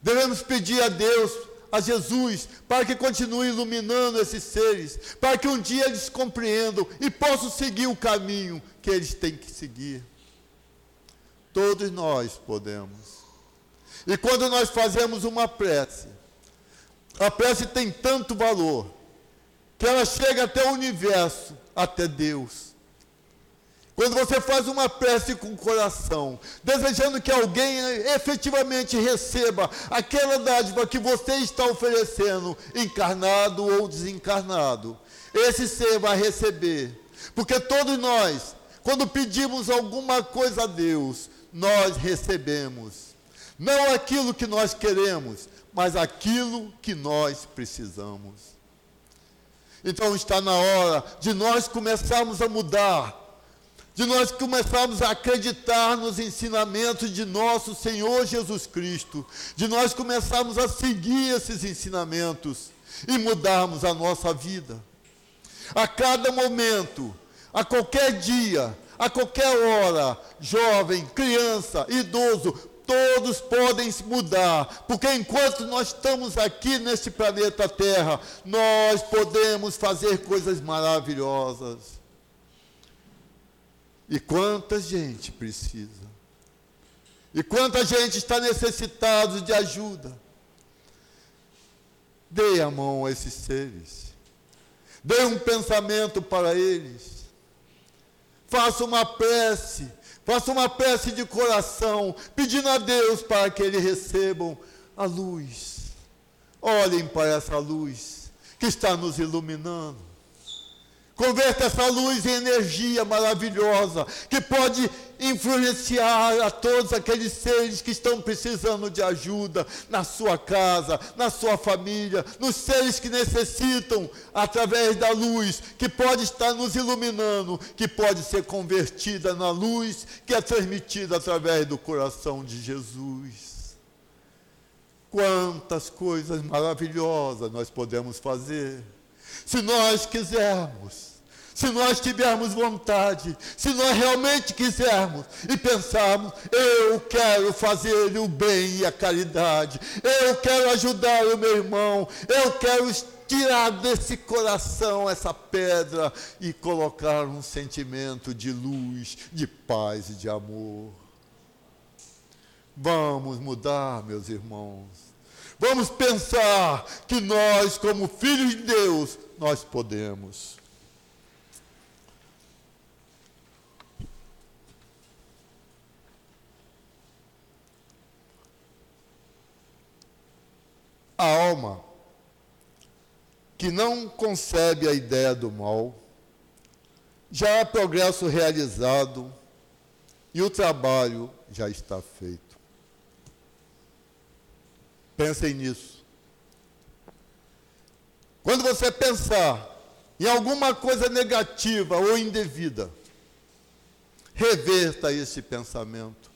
Devemos pedir a Deus, a Jesus, para que continue iluminando esses seres, para que um dia eles compreendam e possam seguir o caminho que eles têm que seguir. Todos nós podemos. E quando nós fazemos uma prece, a prece tem tanto valor, que ela chega até o universo, até Deus. Quando você faz uma prece com o coração, desejando que alguém efetivamente receba aquela dádiva que você está oferecendo, encarnado ou desencarnado, esse ser vai receber. Porque todos nós, quando pedimos alguma coisa a Deus, nós recebemos. Não aquilo que nós queremos, mas aquilo que nós precisamos. Então está na hora de nós começarmos a mudar, de nós começarmos a acreditar nos ensinamentos de nosso Senhor Jesus Cristo, de nós começarmos a seguir esses ensinamentos e mudarmos a nossa vida. A cada momento, a qualquer dia, a qualquer hora, jovem, criança, idoso, todos podem se mudar, porque enquanto nós estamos aqui neste planeta Terra, nós podemos fazer coisas maravilhosas. E quanta gente precisa. E quanta gente está necessitado de ajuda. Dê a mão a esses seres. Dê um pensamento para eles faça uma prece, faça uma prece de coração, pedindo a Deus para que eles recebam a luz. Olhem para essa luz que está nos iluminando. Converta essa luz em energia maravilhosa que pode influenciar a todos aqueles seres que estão precisando de ajuda na sua casa, na sua família, nos seres que necessitam através da luz que pode estar nos iluminando, que pode ser convertida na luz que é transmitida através do coração de Jesus. Quantas coisas maravilhosas nós podemos fazer se nós quisermos, se nós tivermos vontade, se nós realmente quisermos e pensarmos, eu quero fazer o bem e a caridade, eu quero ajudar o meu irmão, eu quero tirar desse coração essa pedra e colocar um sentimento de luz, de paz e de amor. Vamos mudar, meus irmãos. Vamos pensar que nós, como filhos de Deus, nós podemos. A alma que não concebe a ideia do mal, já há progresso realizado e o trabalho já está feito. Pensem nisso. Quando você pensar em alguma coisa negativa ou indevida, reverta esse pensamento.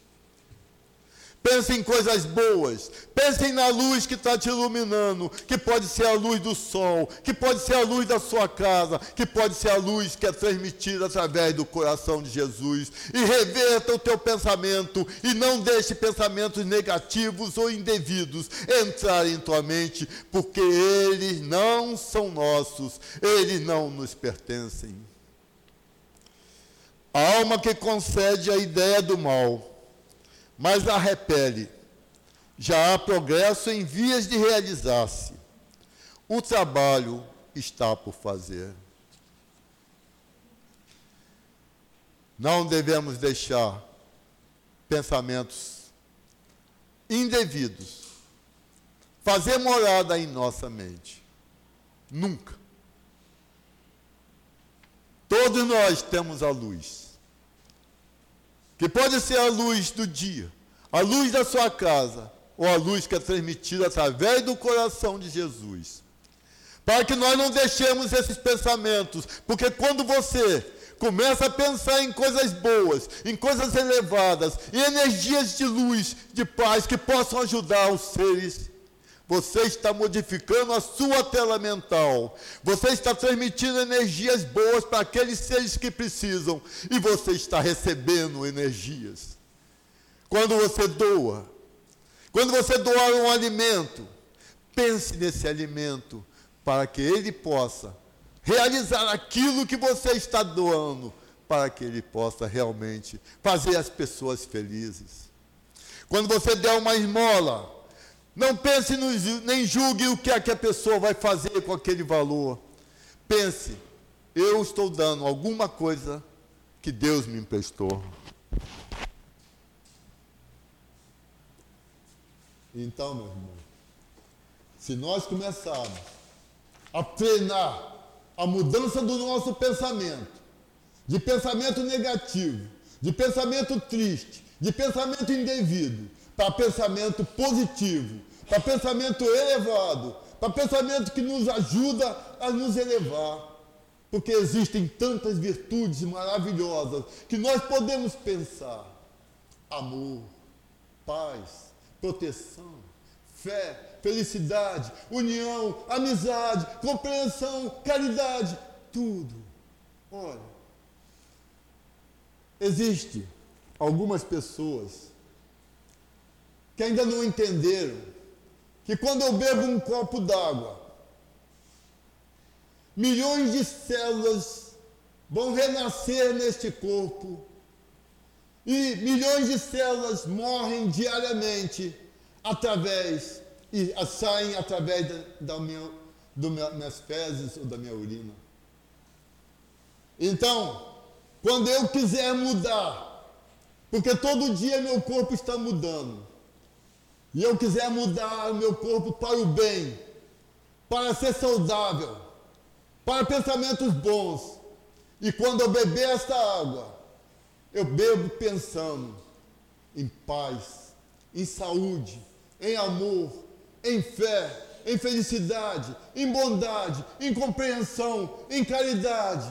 Pense em coisas boas. Pense na luz que está te iluminando, que pode ser a luz do sol, que pode ser a luz da sua casa, que pode ser a luz que é transmitida através do coração de Jesus. E reverta o teu pensamento e não deixe pensamentos negativos ou indevidos entrarem em tua mente, porque eles não são nossos, eles não nos pertencem. A alma que concede a ideia do mal mas a repele. Já há progresso em vias de realizar-se. O trabalho está por fazer. Não devemos deixar pensamentos indevidos fazer morada em nossa mente. Nunca. Todos nós temos a luz que pode ser a luz do dia, a luz da sua casa, ou a luz que é transmitida através do coração de Jesus. Para que nós não deixemos esses pensamentos, porque quando você começa a pensar em coisas boas, em coisas elevadas, em energias de luz, de paz que possam ajudar os seres você está modificando a sua tela mental. Você está transmitindo energias boas para aqueles seres que precisam. E você está recebendo energias. Quando você doa, quando você doar um alimento, pense nesse alimento para que ele possa realizar aquilo que você está doando, para que ele possa realmente fazer as pessoas felizes. Quando você der uma esmola, não pense nem julgue o que é que a pessoa vai fazer com aquele valor. Pense, eu estou dando alguma coisa que Deus me emprestou. Então, meu irmão, se nós começarmos a treinar a mudança do nosso pensamento, de pensamento negativo, de pensamento triste, de pensamento indevido, para pensamento positivo, para pensamento elevado, para pensamento que nos ajuda a nos elevar. Porque existem tantas virtudes maravilhosas que nós podemos pensar: amor, paz, proteção, fé, felicidade, união, amizade, compreensão, caridade, tudo. Olha, existe algumas pessoas que ainda não entenderam que quando eu bebo um copo d'água, milhões de células vão renascer neste corpo e milhões de células morrem diariamente através e saem através da, minha, do minhas fezes ou da minha urina. Então, quando eu quiser mudar, porque todo dia meu corpo está mudando, e eu quiser mudar o meu corpo para o bem, para ser saudável, para pensamentos bons, e quando eu beber esta água, eu bebo pensando em paz, em saúde, em amor, em fé, em felicidade, em bondade, em compreensão, em caridade.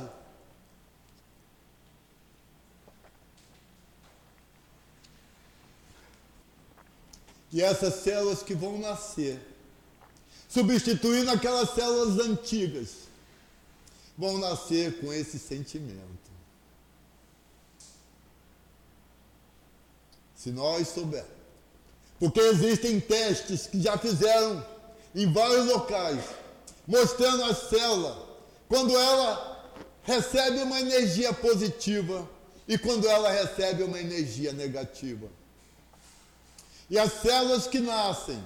E essas células que vão nascer, substituindo aquelas células antigas, vão nascer com esse sentimento. Se nós soubermos. Porque existem testes que já fizeram em vários locais, mostrando a célula, quando ela recebe uma energia positiva e quando ela recebe uma energia negativa. E as células que nascem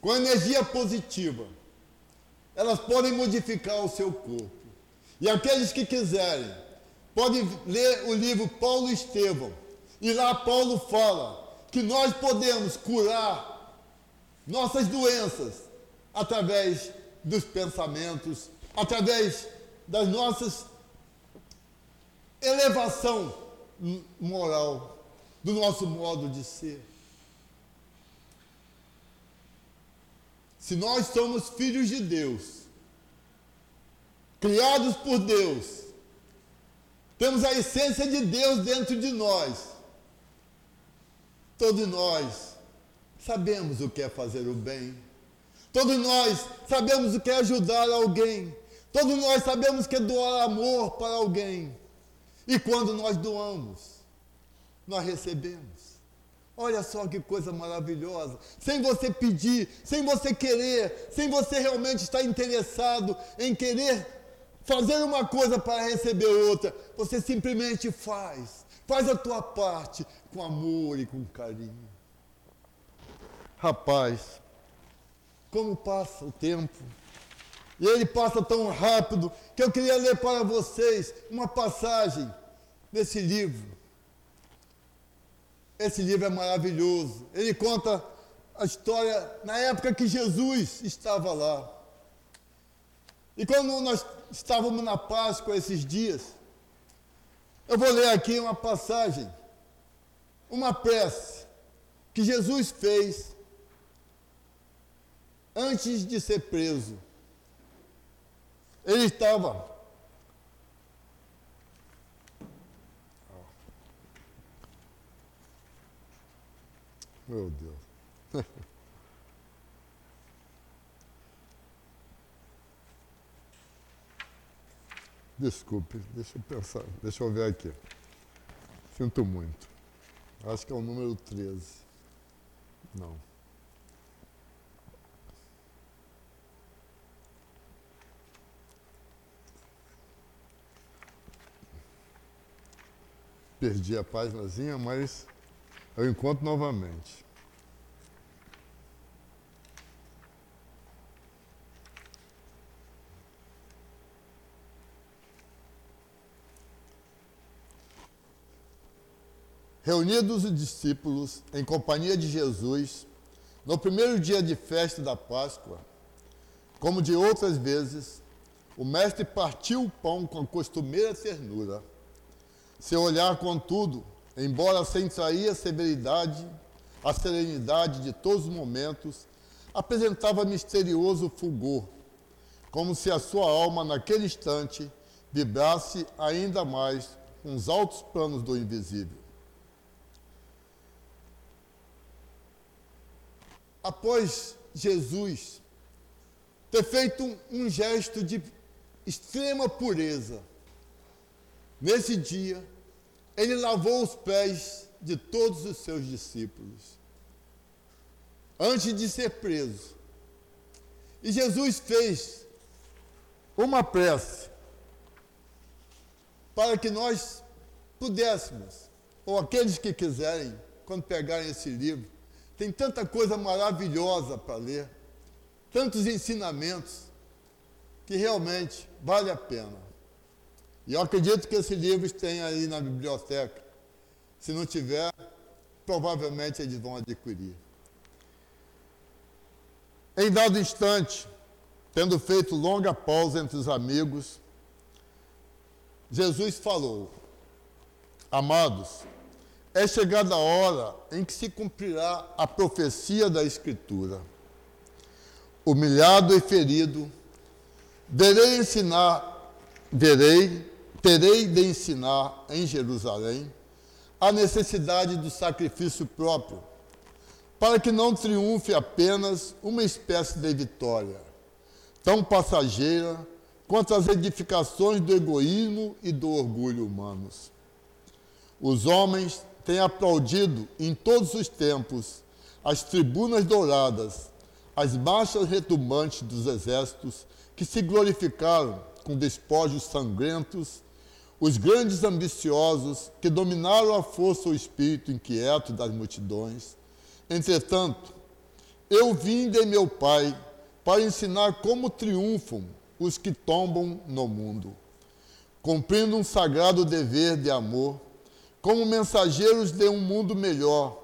com energia positiva, elas podem modificar o seu corpo. E aqueles que quiserem, podem ler o livro Paulo Estevão. E lá Paulo fala que nós podemos curar nossas doenças através dos pensamentos, através das nossas elevação moral, do nosso modo de ser. Se nós somos filhos de Deus, criados por Deus, temos a essência de Deus dentro de nós. Todos nós sabemos o que é fazer o bem. Todos nós sabemos o que é ajudar alguém. Todos nós sabemos que é doar amor para alguém. E quando nós doamos, nós recebemos. Olha só que coisa maravilhosa. Sem você pedir, sem você querer, sem você realmente estar interessado em querer fazer uma coisa para receber outra, você simplesmente faz. Faz a tua parte com amor e com carinho. Rapaz, como passa o tempo. E ele passa tão rápido que eu queria ler para vocês uma passagem desse livro. Esse livro é maravilhoso. Ele conta a história na época que Jesus estava lá. E quando nós estávamos na Páscoa esses dias, eu vou ler aqui uma passagem, uma prece que Jesus fez antes de ser preso. Ele estava Meu Deus. Desculpe, deixa eu pensar, deixa eu ver aqui. Sinto muito. Acho que é o número 13. Não. Perdi a páginazinha, mas eu encontro novamente. Reunidos os discípulos em companhia de Jesus, no primeiro dia de festa da Páscoa, como de outras vezes, o mestre partiu o pão com a costumeira ternura. Seu olhar, contudo, embora sem trair a severidade, a serenidade de todos os momentos, apresentava misterioso fulgor, como se a sua alma, naquele instante, vibrasse ainda mais com os altos planos do invisível. Após Jesus ter feito um, um gesto de extrema pureza, nesse dia, ele lavou os pés de todos os seus discípulos, antes de ser preso. E Jesus fez uma prece para que nós pudéssemos, ou aqueles que quiserem, quando pegarem esse livro, tem tanta coisa maravilhosa para ler, tantos ensinamentos, que realmente vale a pena. E eu acredito que esse livro tem aí na biblioteca. Se não tiver, provavelmente eles vão adquirir. Em dado instante, tendo feito longa pausa entre os amigos, Jesus falou: Amados, é chegada a hora em que se cumprirá a profecia da Escritura. Humilhado e ferido, verei ensinar, verei terei de ensinar em Jerusalém a necessidade do sacrifício próprio, para que não triunfe apenas uma espécie de vitória, tão passageira contra as edificações do egoísmo e do orgulho humanos. Os homens têm aplaudido em todos os tempos as tribunas douradas, as marchas retumbantes dos exércitos que se glorificaram com despojos sangrentos, os grandes ambiciosos que dominaram a força o espírito inquieto das multidões. Entretanto, eu vim de meu Pai para ensinar como triunfam os que tombam no mundo, cumprindo um sagrado dever de amor, como mensageiros de um mundo melhor,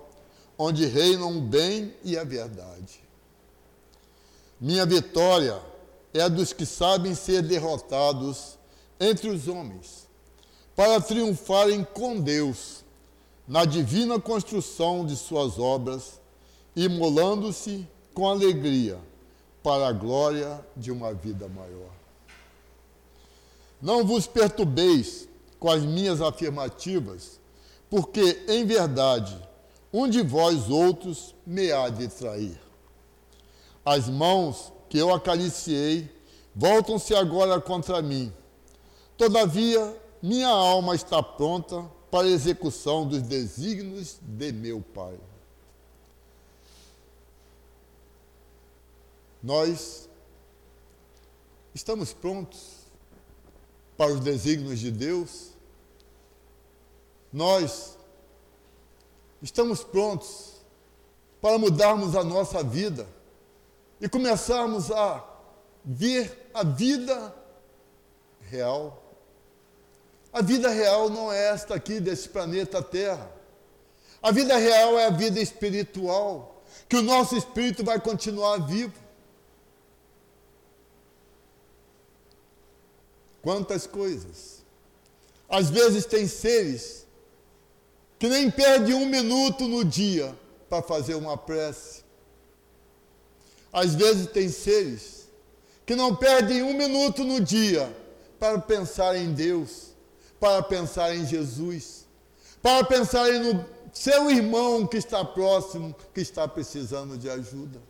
onde reinam o bem e a verdade. Minha vitória é a dos que sabem ser derrotados entre os homens, para triunfarem com Deus na divina construção de suas obras, imolando-se com alegria para a glória de uma vida maior. Não vos perturbeis com as minhas afirmativas, porque, em verdade, um de vós outros me há de trair. As mãos que eu acariciei voltam-se agora contra mim. Todavia, minha alma está pronta para a execução dos desígnios de meu Pai. Nós estamos prontos para os desígnios de Deus? Nós estamos prontos para mudarmos a nossa vida e começarmos a ver a vida real? A vida real não é esta aqui desse planeta Terra. A vida real é a vida espiritual, que o nosso espírito vai continuar vivo. Quantas coisas. Às vezes tem seres que nem perdem um minuto no dia para fazer uma prece. Às vezes tem seres que não perdem um minuto no dia para pensar em Deus, para pensar em Jesus, para pensar no seu irmão que está próximo, que está precisando de ajuda.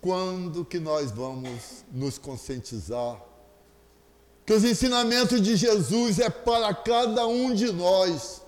Quando que nós vamos nos conscientizar que os ensinamentos de Jesus é para cada um de nós.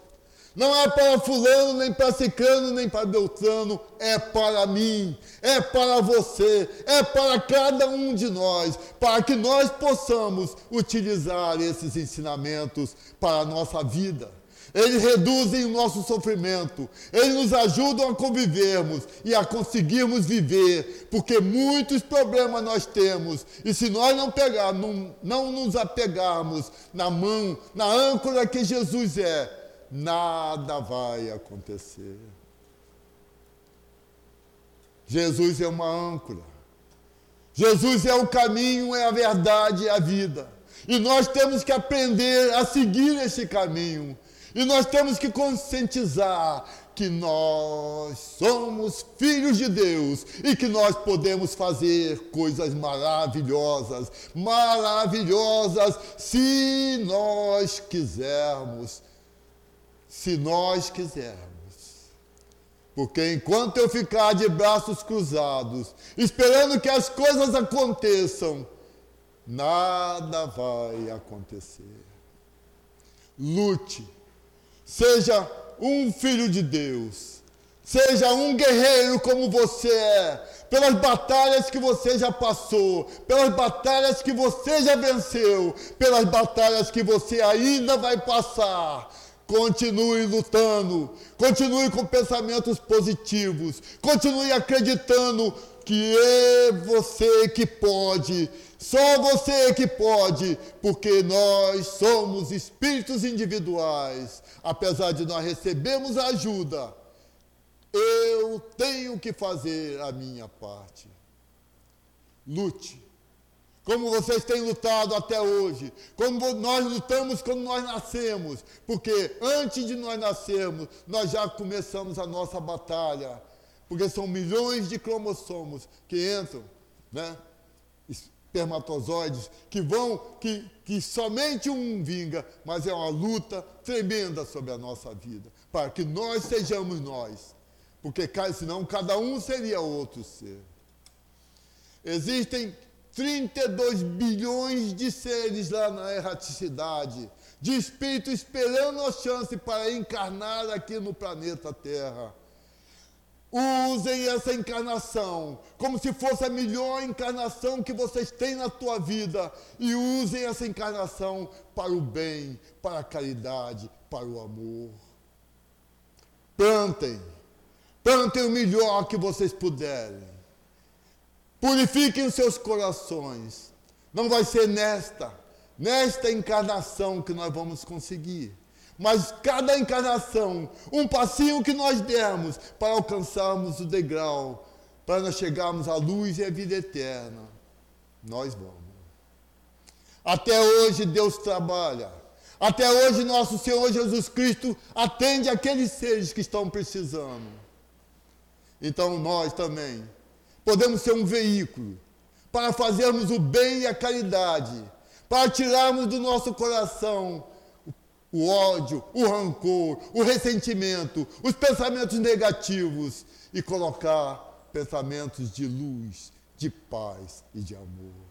Não é para fulano, nem para ciclano, nem para beltrano, é para mim, é para você, é para cada um de nós, para que nós possamos utilizar esses ensinamentos para a nossa vida. Eles reduzem o nosso sofrimento, eles nos ajudam a convivermos e a conseguirmos viver, porque muitos problemas nós temos, e se nós não pegarmos, não, não nos apegarmos na mão, na âncora que Jesus é, nada vai acontecer. Jesus é uma âncora. Jesus é o caminho, é a verdade, é a vida. E nós temos que aprender a seguir esse caminho. E nós temos que conscientizar que nós somos filhos de Deus e que nós podemos fazer coisas maravilhosas, maravilhosas, se nós quisermos. Se nós quisermos. Porque enquanto eu ficar de braços cruzados, esperando que as coisas aconteçam, nada vai acontecer. Lute Seja um filho de Deus. Seja um guerreiro como você é, pelas batalhas que você já passou, pelas batalhas que você já venceu, pelas batalhas que você ainda vai passar. Continue lutando, continue com pensamentos positivos, continue acreditando que é você que pode só você que pode, porque nós somos espíritos individuais. Apesar de nós recebermos ajuda, eu tenho que fazer a minha parte. Lute. Como vocês têm lutado até hoje, como nós lutamos quando nós nascemos, porque antes de nós nascermos, nós já começamos a nossa batalha, porque são milhões de cromossomos que entram, né? espermatozoides que vão, que, que somente um vinga, mas é uma luta tremenda sobre a nossa vida, para que nós sejamos nós, porque senão cada um seria outro ser. Existem 32 bilhões de seres lá na erraticidade, de espírito esperando a chance para encarnar aqui no planeta Terra. Usem essa encarnação como se fosse a melhor encarnação que vocês têm na tua vida e usem essa encarnação para o bem, para a caridade, para o amor. Plantem, plantem o melhor que vocês puderem. Purifiquem os seus corações. Não vai ser nesta, nesta encarnação que nós vamos conseguir. Mas cada encarnação, um passinho que nós dermos para alcançarmos o degrau, para nós chegarmos à luz e à vida eterna, nós vamos. Até hoje Deus trabalha. Até hoje nosso Senhor Jesus Cristo atende aqueles seres que estão precisando. Então nós também podemos ser um veículo para fazermos o bem e a caridade, para tirarmos do nosso coração o ódio, o rancor, o ressentimento, os pensamentos negativos e colocar pensamentos de luz, de paz e de amor.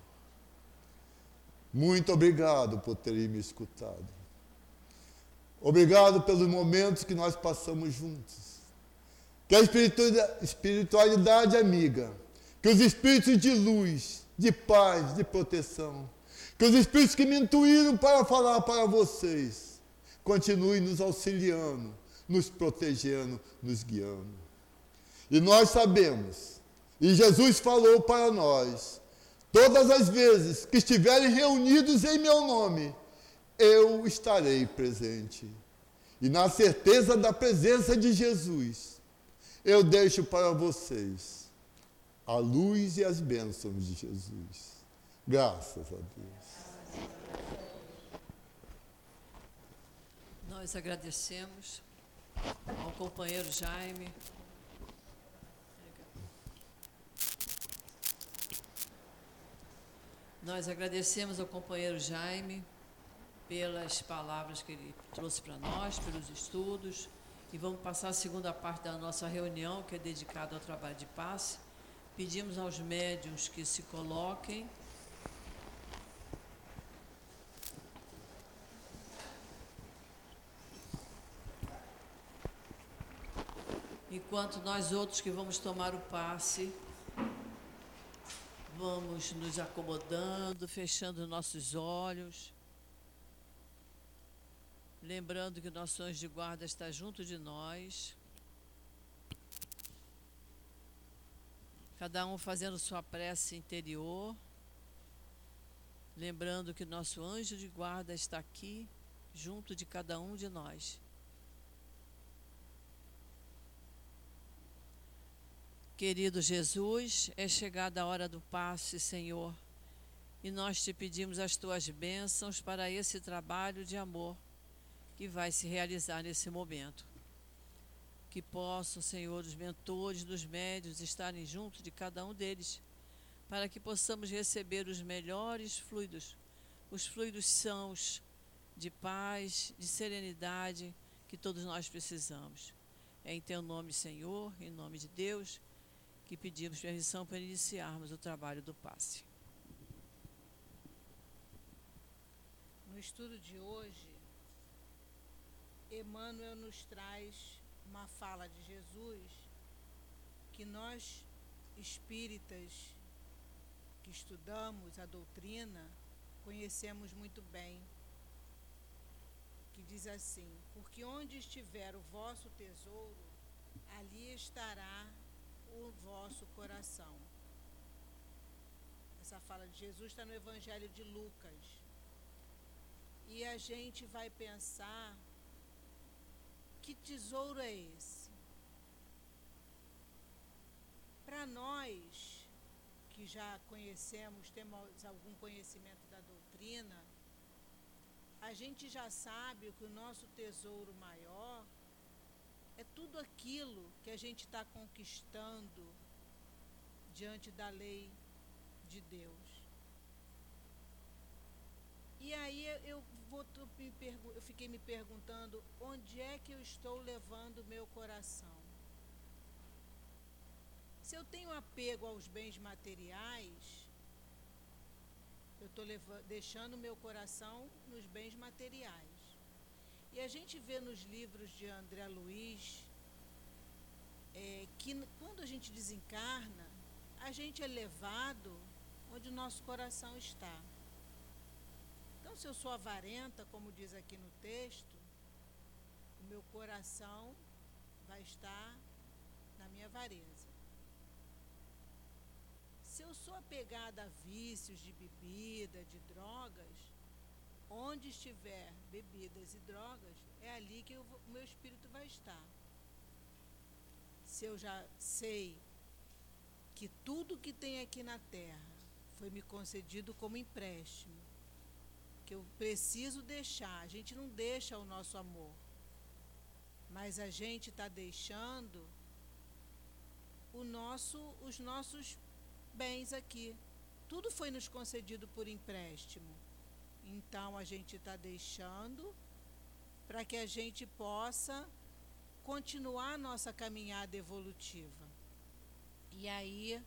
Muito obrigado por terem me escutado. Obrigado pelos momentos que nós passamos juntos. Que a espiritualidade amiga, que os espíritos de luz, de paz, de proteção, que os espíritos que me intuíram para falar para vocês, continue nos auxiliando, nos protegendo, nos guiando. E nós sabemos, e Jesus falou para nós, todas as vezes que estiverem reunidos em meu nome, eu estarei presente. E na certeza da presença de Jesus, eu deixo para vocês a luz e as bênçãos de Jesus. Graças a Deus. Nós agradecemos ao companheiro Jaime. Nós agradecemos ao companheiro Jaime pelas palavras que ele trouxe para nós, pelos estudos. E vamos passar a segunda parte da nossa reunião, que é dedicada ao trabalho de passe. Pedimos aos médiums que se coloquem enquanto nós outros que vamos tomar o passe, vamos nos acomodando, fechando nossos olhos, lembrando que o nosso anjo de guarda está junto de nós. Cada um fazendo sua prece interior, lembrando que nosso anjo de guarda está aqui, junto de cada um de nós. Querido Jesus, é chegada a hora do passe, Senhor, e nós te pedimos as tuas bênçãos para esse trabalho de amor que vai se realizar nesse momento. Que possam, Senhor, os mentores dos médios estarem junto de cada um deles, para que possamos receber os melhores fluidos, os fluidos sãos de paz, de serenidade que todos nós precisamos. É em teu nome, Senhor, em nome de Deus que pedimos permissão para iniciarmos o trabalho do passe. No estudo de hoje, Emmanuel nos traz uma fala de Jesus que nós espíritas que estudamos a doutrina conhecemos muito bem. Que diz assim: Porque onde estiver o vosso tesouro, ali estará o vosso coração. Essa fala de Jesus está no Evangelho de Lucas. E a gente vai pensar: que tesouro é esse? Para nós que já conhecemos, temos algum conhecimento da doutrina, a gente já sabe que o nosso tesouro maior é tudo aquilo que a gente está conquistando diante da lei de Deus. E aí eu, vou, eu fiquei me perguntando onde é que eu estou levando o meu coração. Se eu tenho apego aos bens materiais, eu estou deixando meu coração nos bens materiais. E a gente vê nos livros de André Luiz é, que quando a gente desencarna, a gente é levado onde o nosso coração está. Então, se eu sou avarenta, como diz aqui no texto, o meu coração vai estar na minha avareza. Se eu sou apegada a vícios de bebida, de drogas, onde estiver bebidas e drogas, é ali que o meu espírito vai estar. Se eu já sei que tudo que tem aqui na terra foi me concedido como empréstimo, que eu preciso deixar, a gente não deixa o nosso amor, mas a gente está deixando o nosso, os nossos bens aqui. Tudo foi nos concedido por empréstimo. Então a gente está deixando para que a gente possa continuar a nossa caminhada evolutiva. E aí,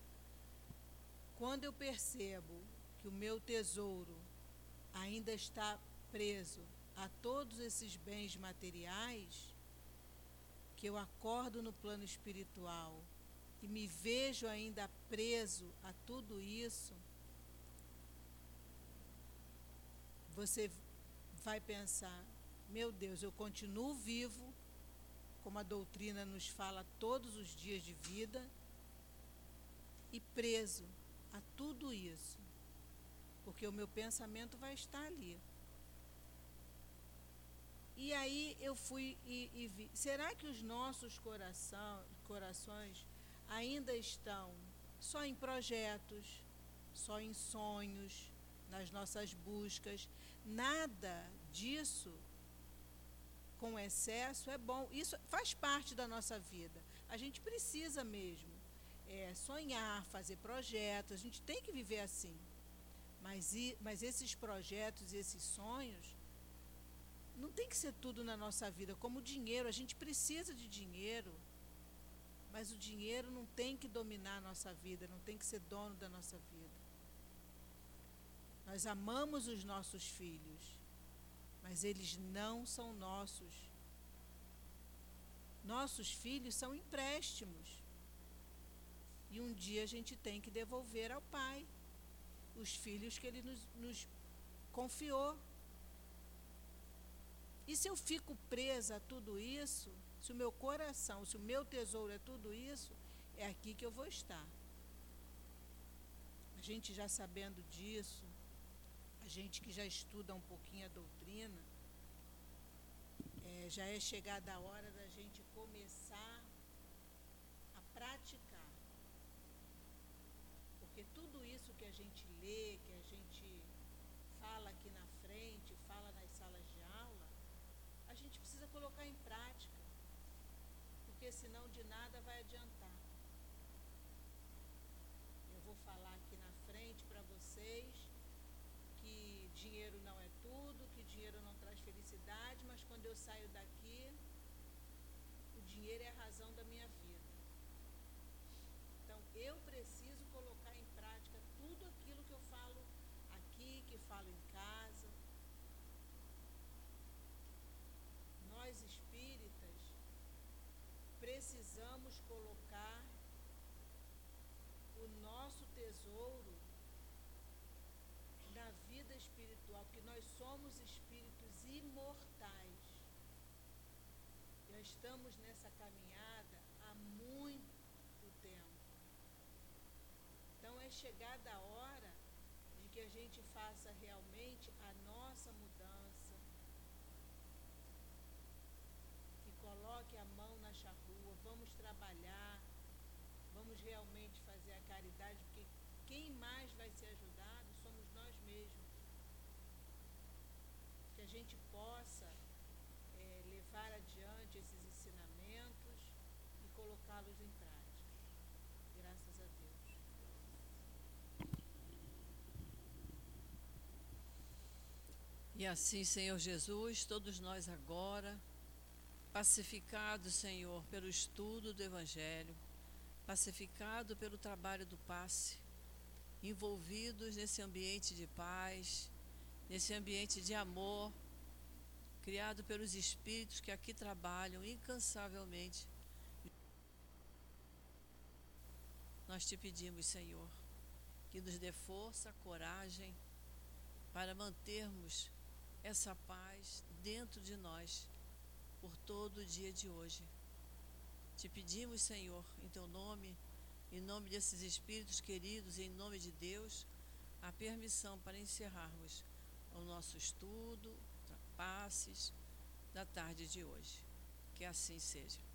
quando eu percebo que o meu tesouro ainda está preso a todos esses bens materiais, que eu acordo no plano espiritual e me vejo ainda preso a tudo isso, você vai pensar: meu Deus, eu continuo vivo, como a doutrina nos fala todos os dias de vida, e preso a tudo isso, porque o meu pensamento vai estar ali. E aí eu fui e, e vi: será que os nossos coração, corações ainda estão só em projetos, só em sonhos, nas nossas buscas. Nada disso com excesso é bom. Isso faz parte da nossa vida. A gente precisa mesmo é, sonhar, fazer projetos. A gente tem que viver assim. Mas, mas esses projetos, esses sonhos, não tem que ser tudo na nossa vida. Como dinheiro, a gente precisa de dinheiro. Mas o dinheiro não tem que dominar a nossa vida, não tem que ser dono da nossa vida. Nós amamos os nossos filhos, mas eles não são nossos. Nossos filhos são empréstimos. E um dia a gente tem que devolver ao pai os filhos que ele nos, nos confiou. E se eu fico presa a tudo isso, se o meu coração, se o meu tesouro é tudo isso, é aqui que eu vou estar. A gente já sabendo disso, a gente que já estuda um pouquinho a doutrina, é, já é chegada a hora da gente começar a praticar. Porque tudo isso que a gente lê, que a gente fala aqui na frente, fala nas salas de aula, a gente precisa colocar em prática porque senão de nada vai adiantar. Eu vou falar aqui na frente para vocês que dinheiro não é tudo, que dinheiro não traz felicidade, mas quando eu saio daqui, o dinheiro é a razão da minha vida. Então eu preciso colocar em prática tudo aquilo que eu falo aqui, que falo em casa. Nós espíritas precisamos colocar o nosso tesouro na vida espiritual, porque nós somos espíritos imortais. Já estamos nessa caminhada há muito tempo. Então é chegada a hora que a gente faça realmente a nossa mudança, coloque a mão na charrua, vamos trabalhar, vamos realmente fazer a caridade, porque quem mais vai ser ajudado somos nós mesmos. Que a gente possa é, levar adiante esses ensinamentos e colocá-los em prática. Graças a Deus. E assim, Senhor Jesus, todos nós agora pacificados, Senhor, pelo estudo do Evangelho, pacificado pelo trabalho do passe, envolvidos nesse ambiente de paz, nesse ambiente de amor, criado pelos espíritos que aqui trabalham incansavelmente. Nós te pedimos, Senhor, que nos dê força, coragem para mantermos essa paz dentro de nós por todo o dia de hoje. Te pedimos, Senhor, em teu nome, em nome desses espíritos queridos em nome de Deus, a permissão para encerrarmos o nosso estudo, passes da tarde de hoje. Que assim seja.